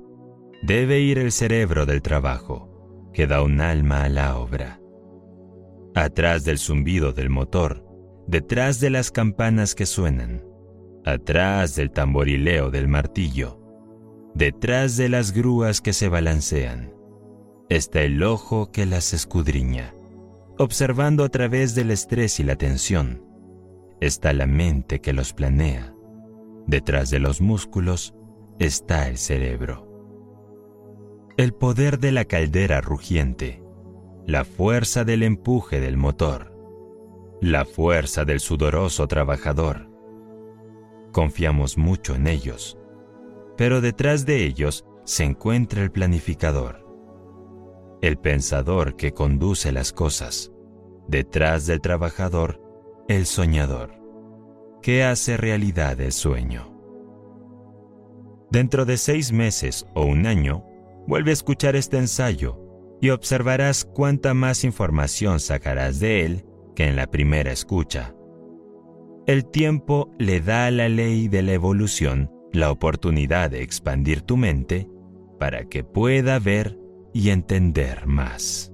debe ir el cerebro del trabajo, que da un alma a la obra. Atrás del zumbido del motor, detrás de las campanas que suenan, atrás del tamborileo del martillo, detrás de las grúas que se balancean, está el ojo que las escudriña. Observando a través del estrés y la tensión, está la mente que los planea. Detrás de los músculos está el cerebro. El poder de la caldera rugiente, la fuerza del empuje del motor, la fuerza del sudoroso trabajador. Confiamos mucho en ellos, pero detrás de ellos se encuentra el planificador el pensador que conduce las cosas, detrás del trabajador, el soñador, que hace realidad el sueño. Dentro de seis meses o un año, vuelve a escuchar este ensayo y observarás cuánta más información sacarás de él en la primera escucha. El tiempo le da a la ley de la evolución la oportunidad de expandir tu mente para que pueda ver y entender más.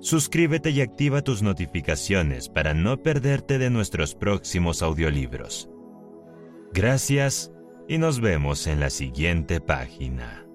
Suscríbete y activa tus notificaciones para no perderte de nuestros próximos audiolibros. Gracias y nos vemos en la siguiente página.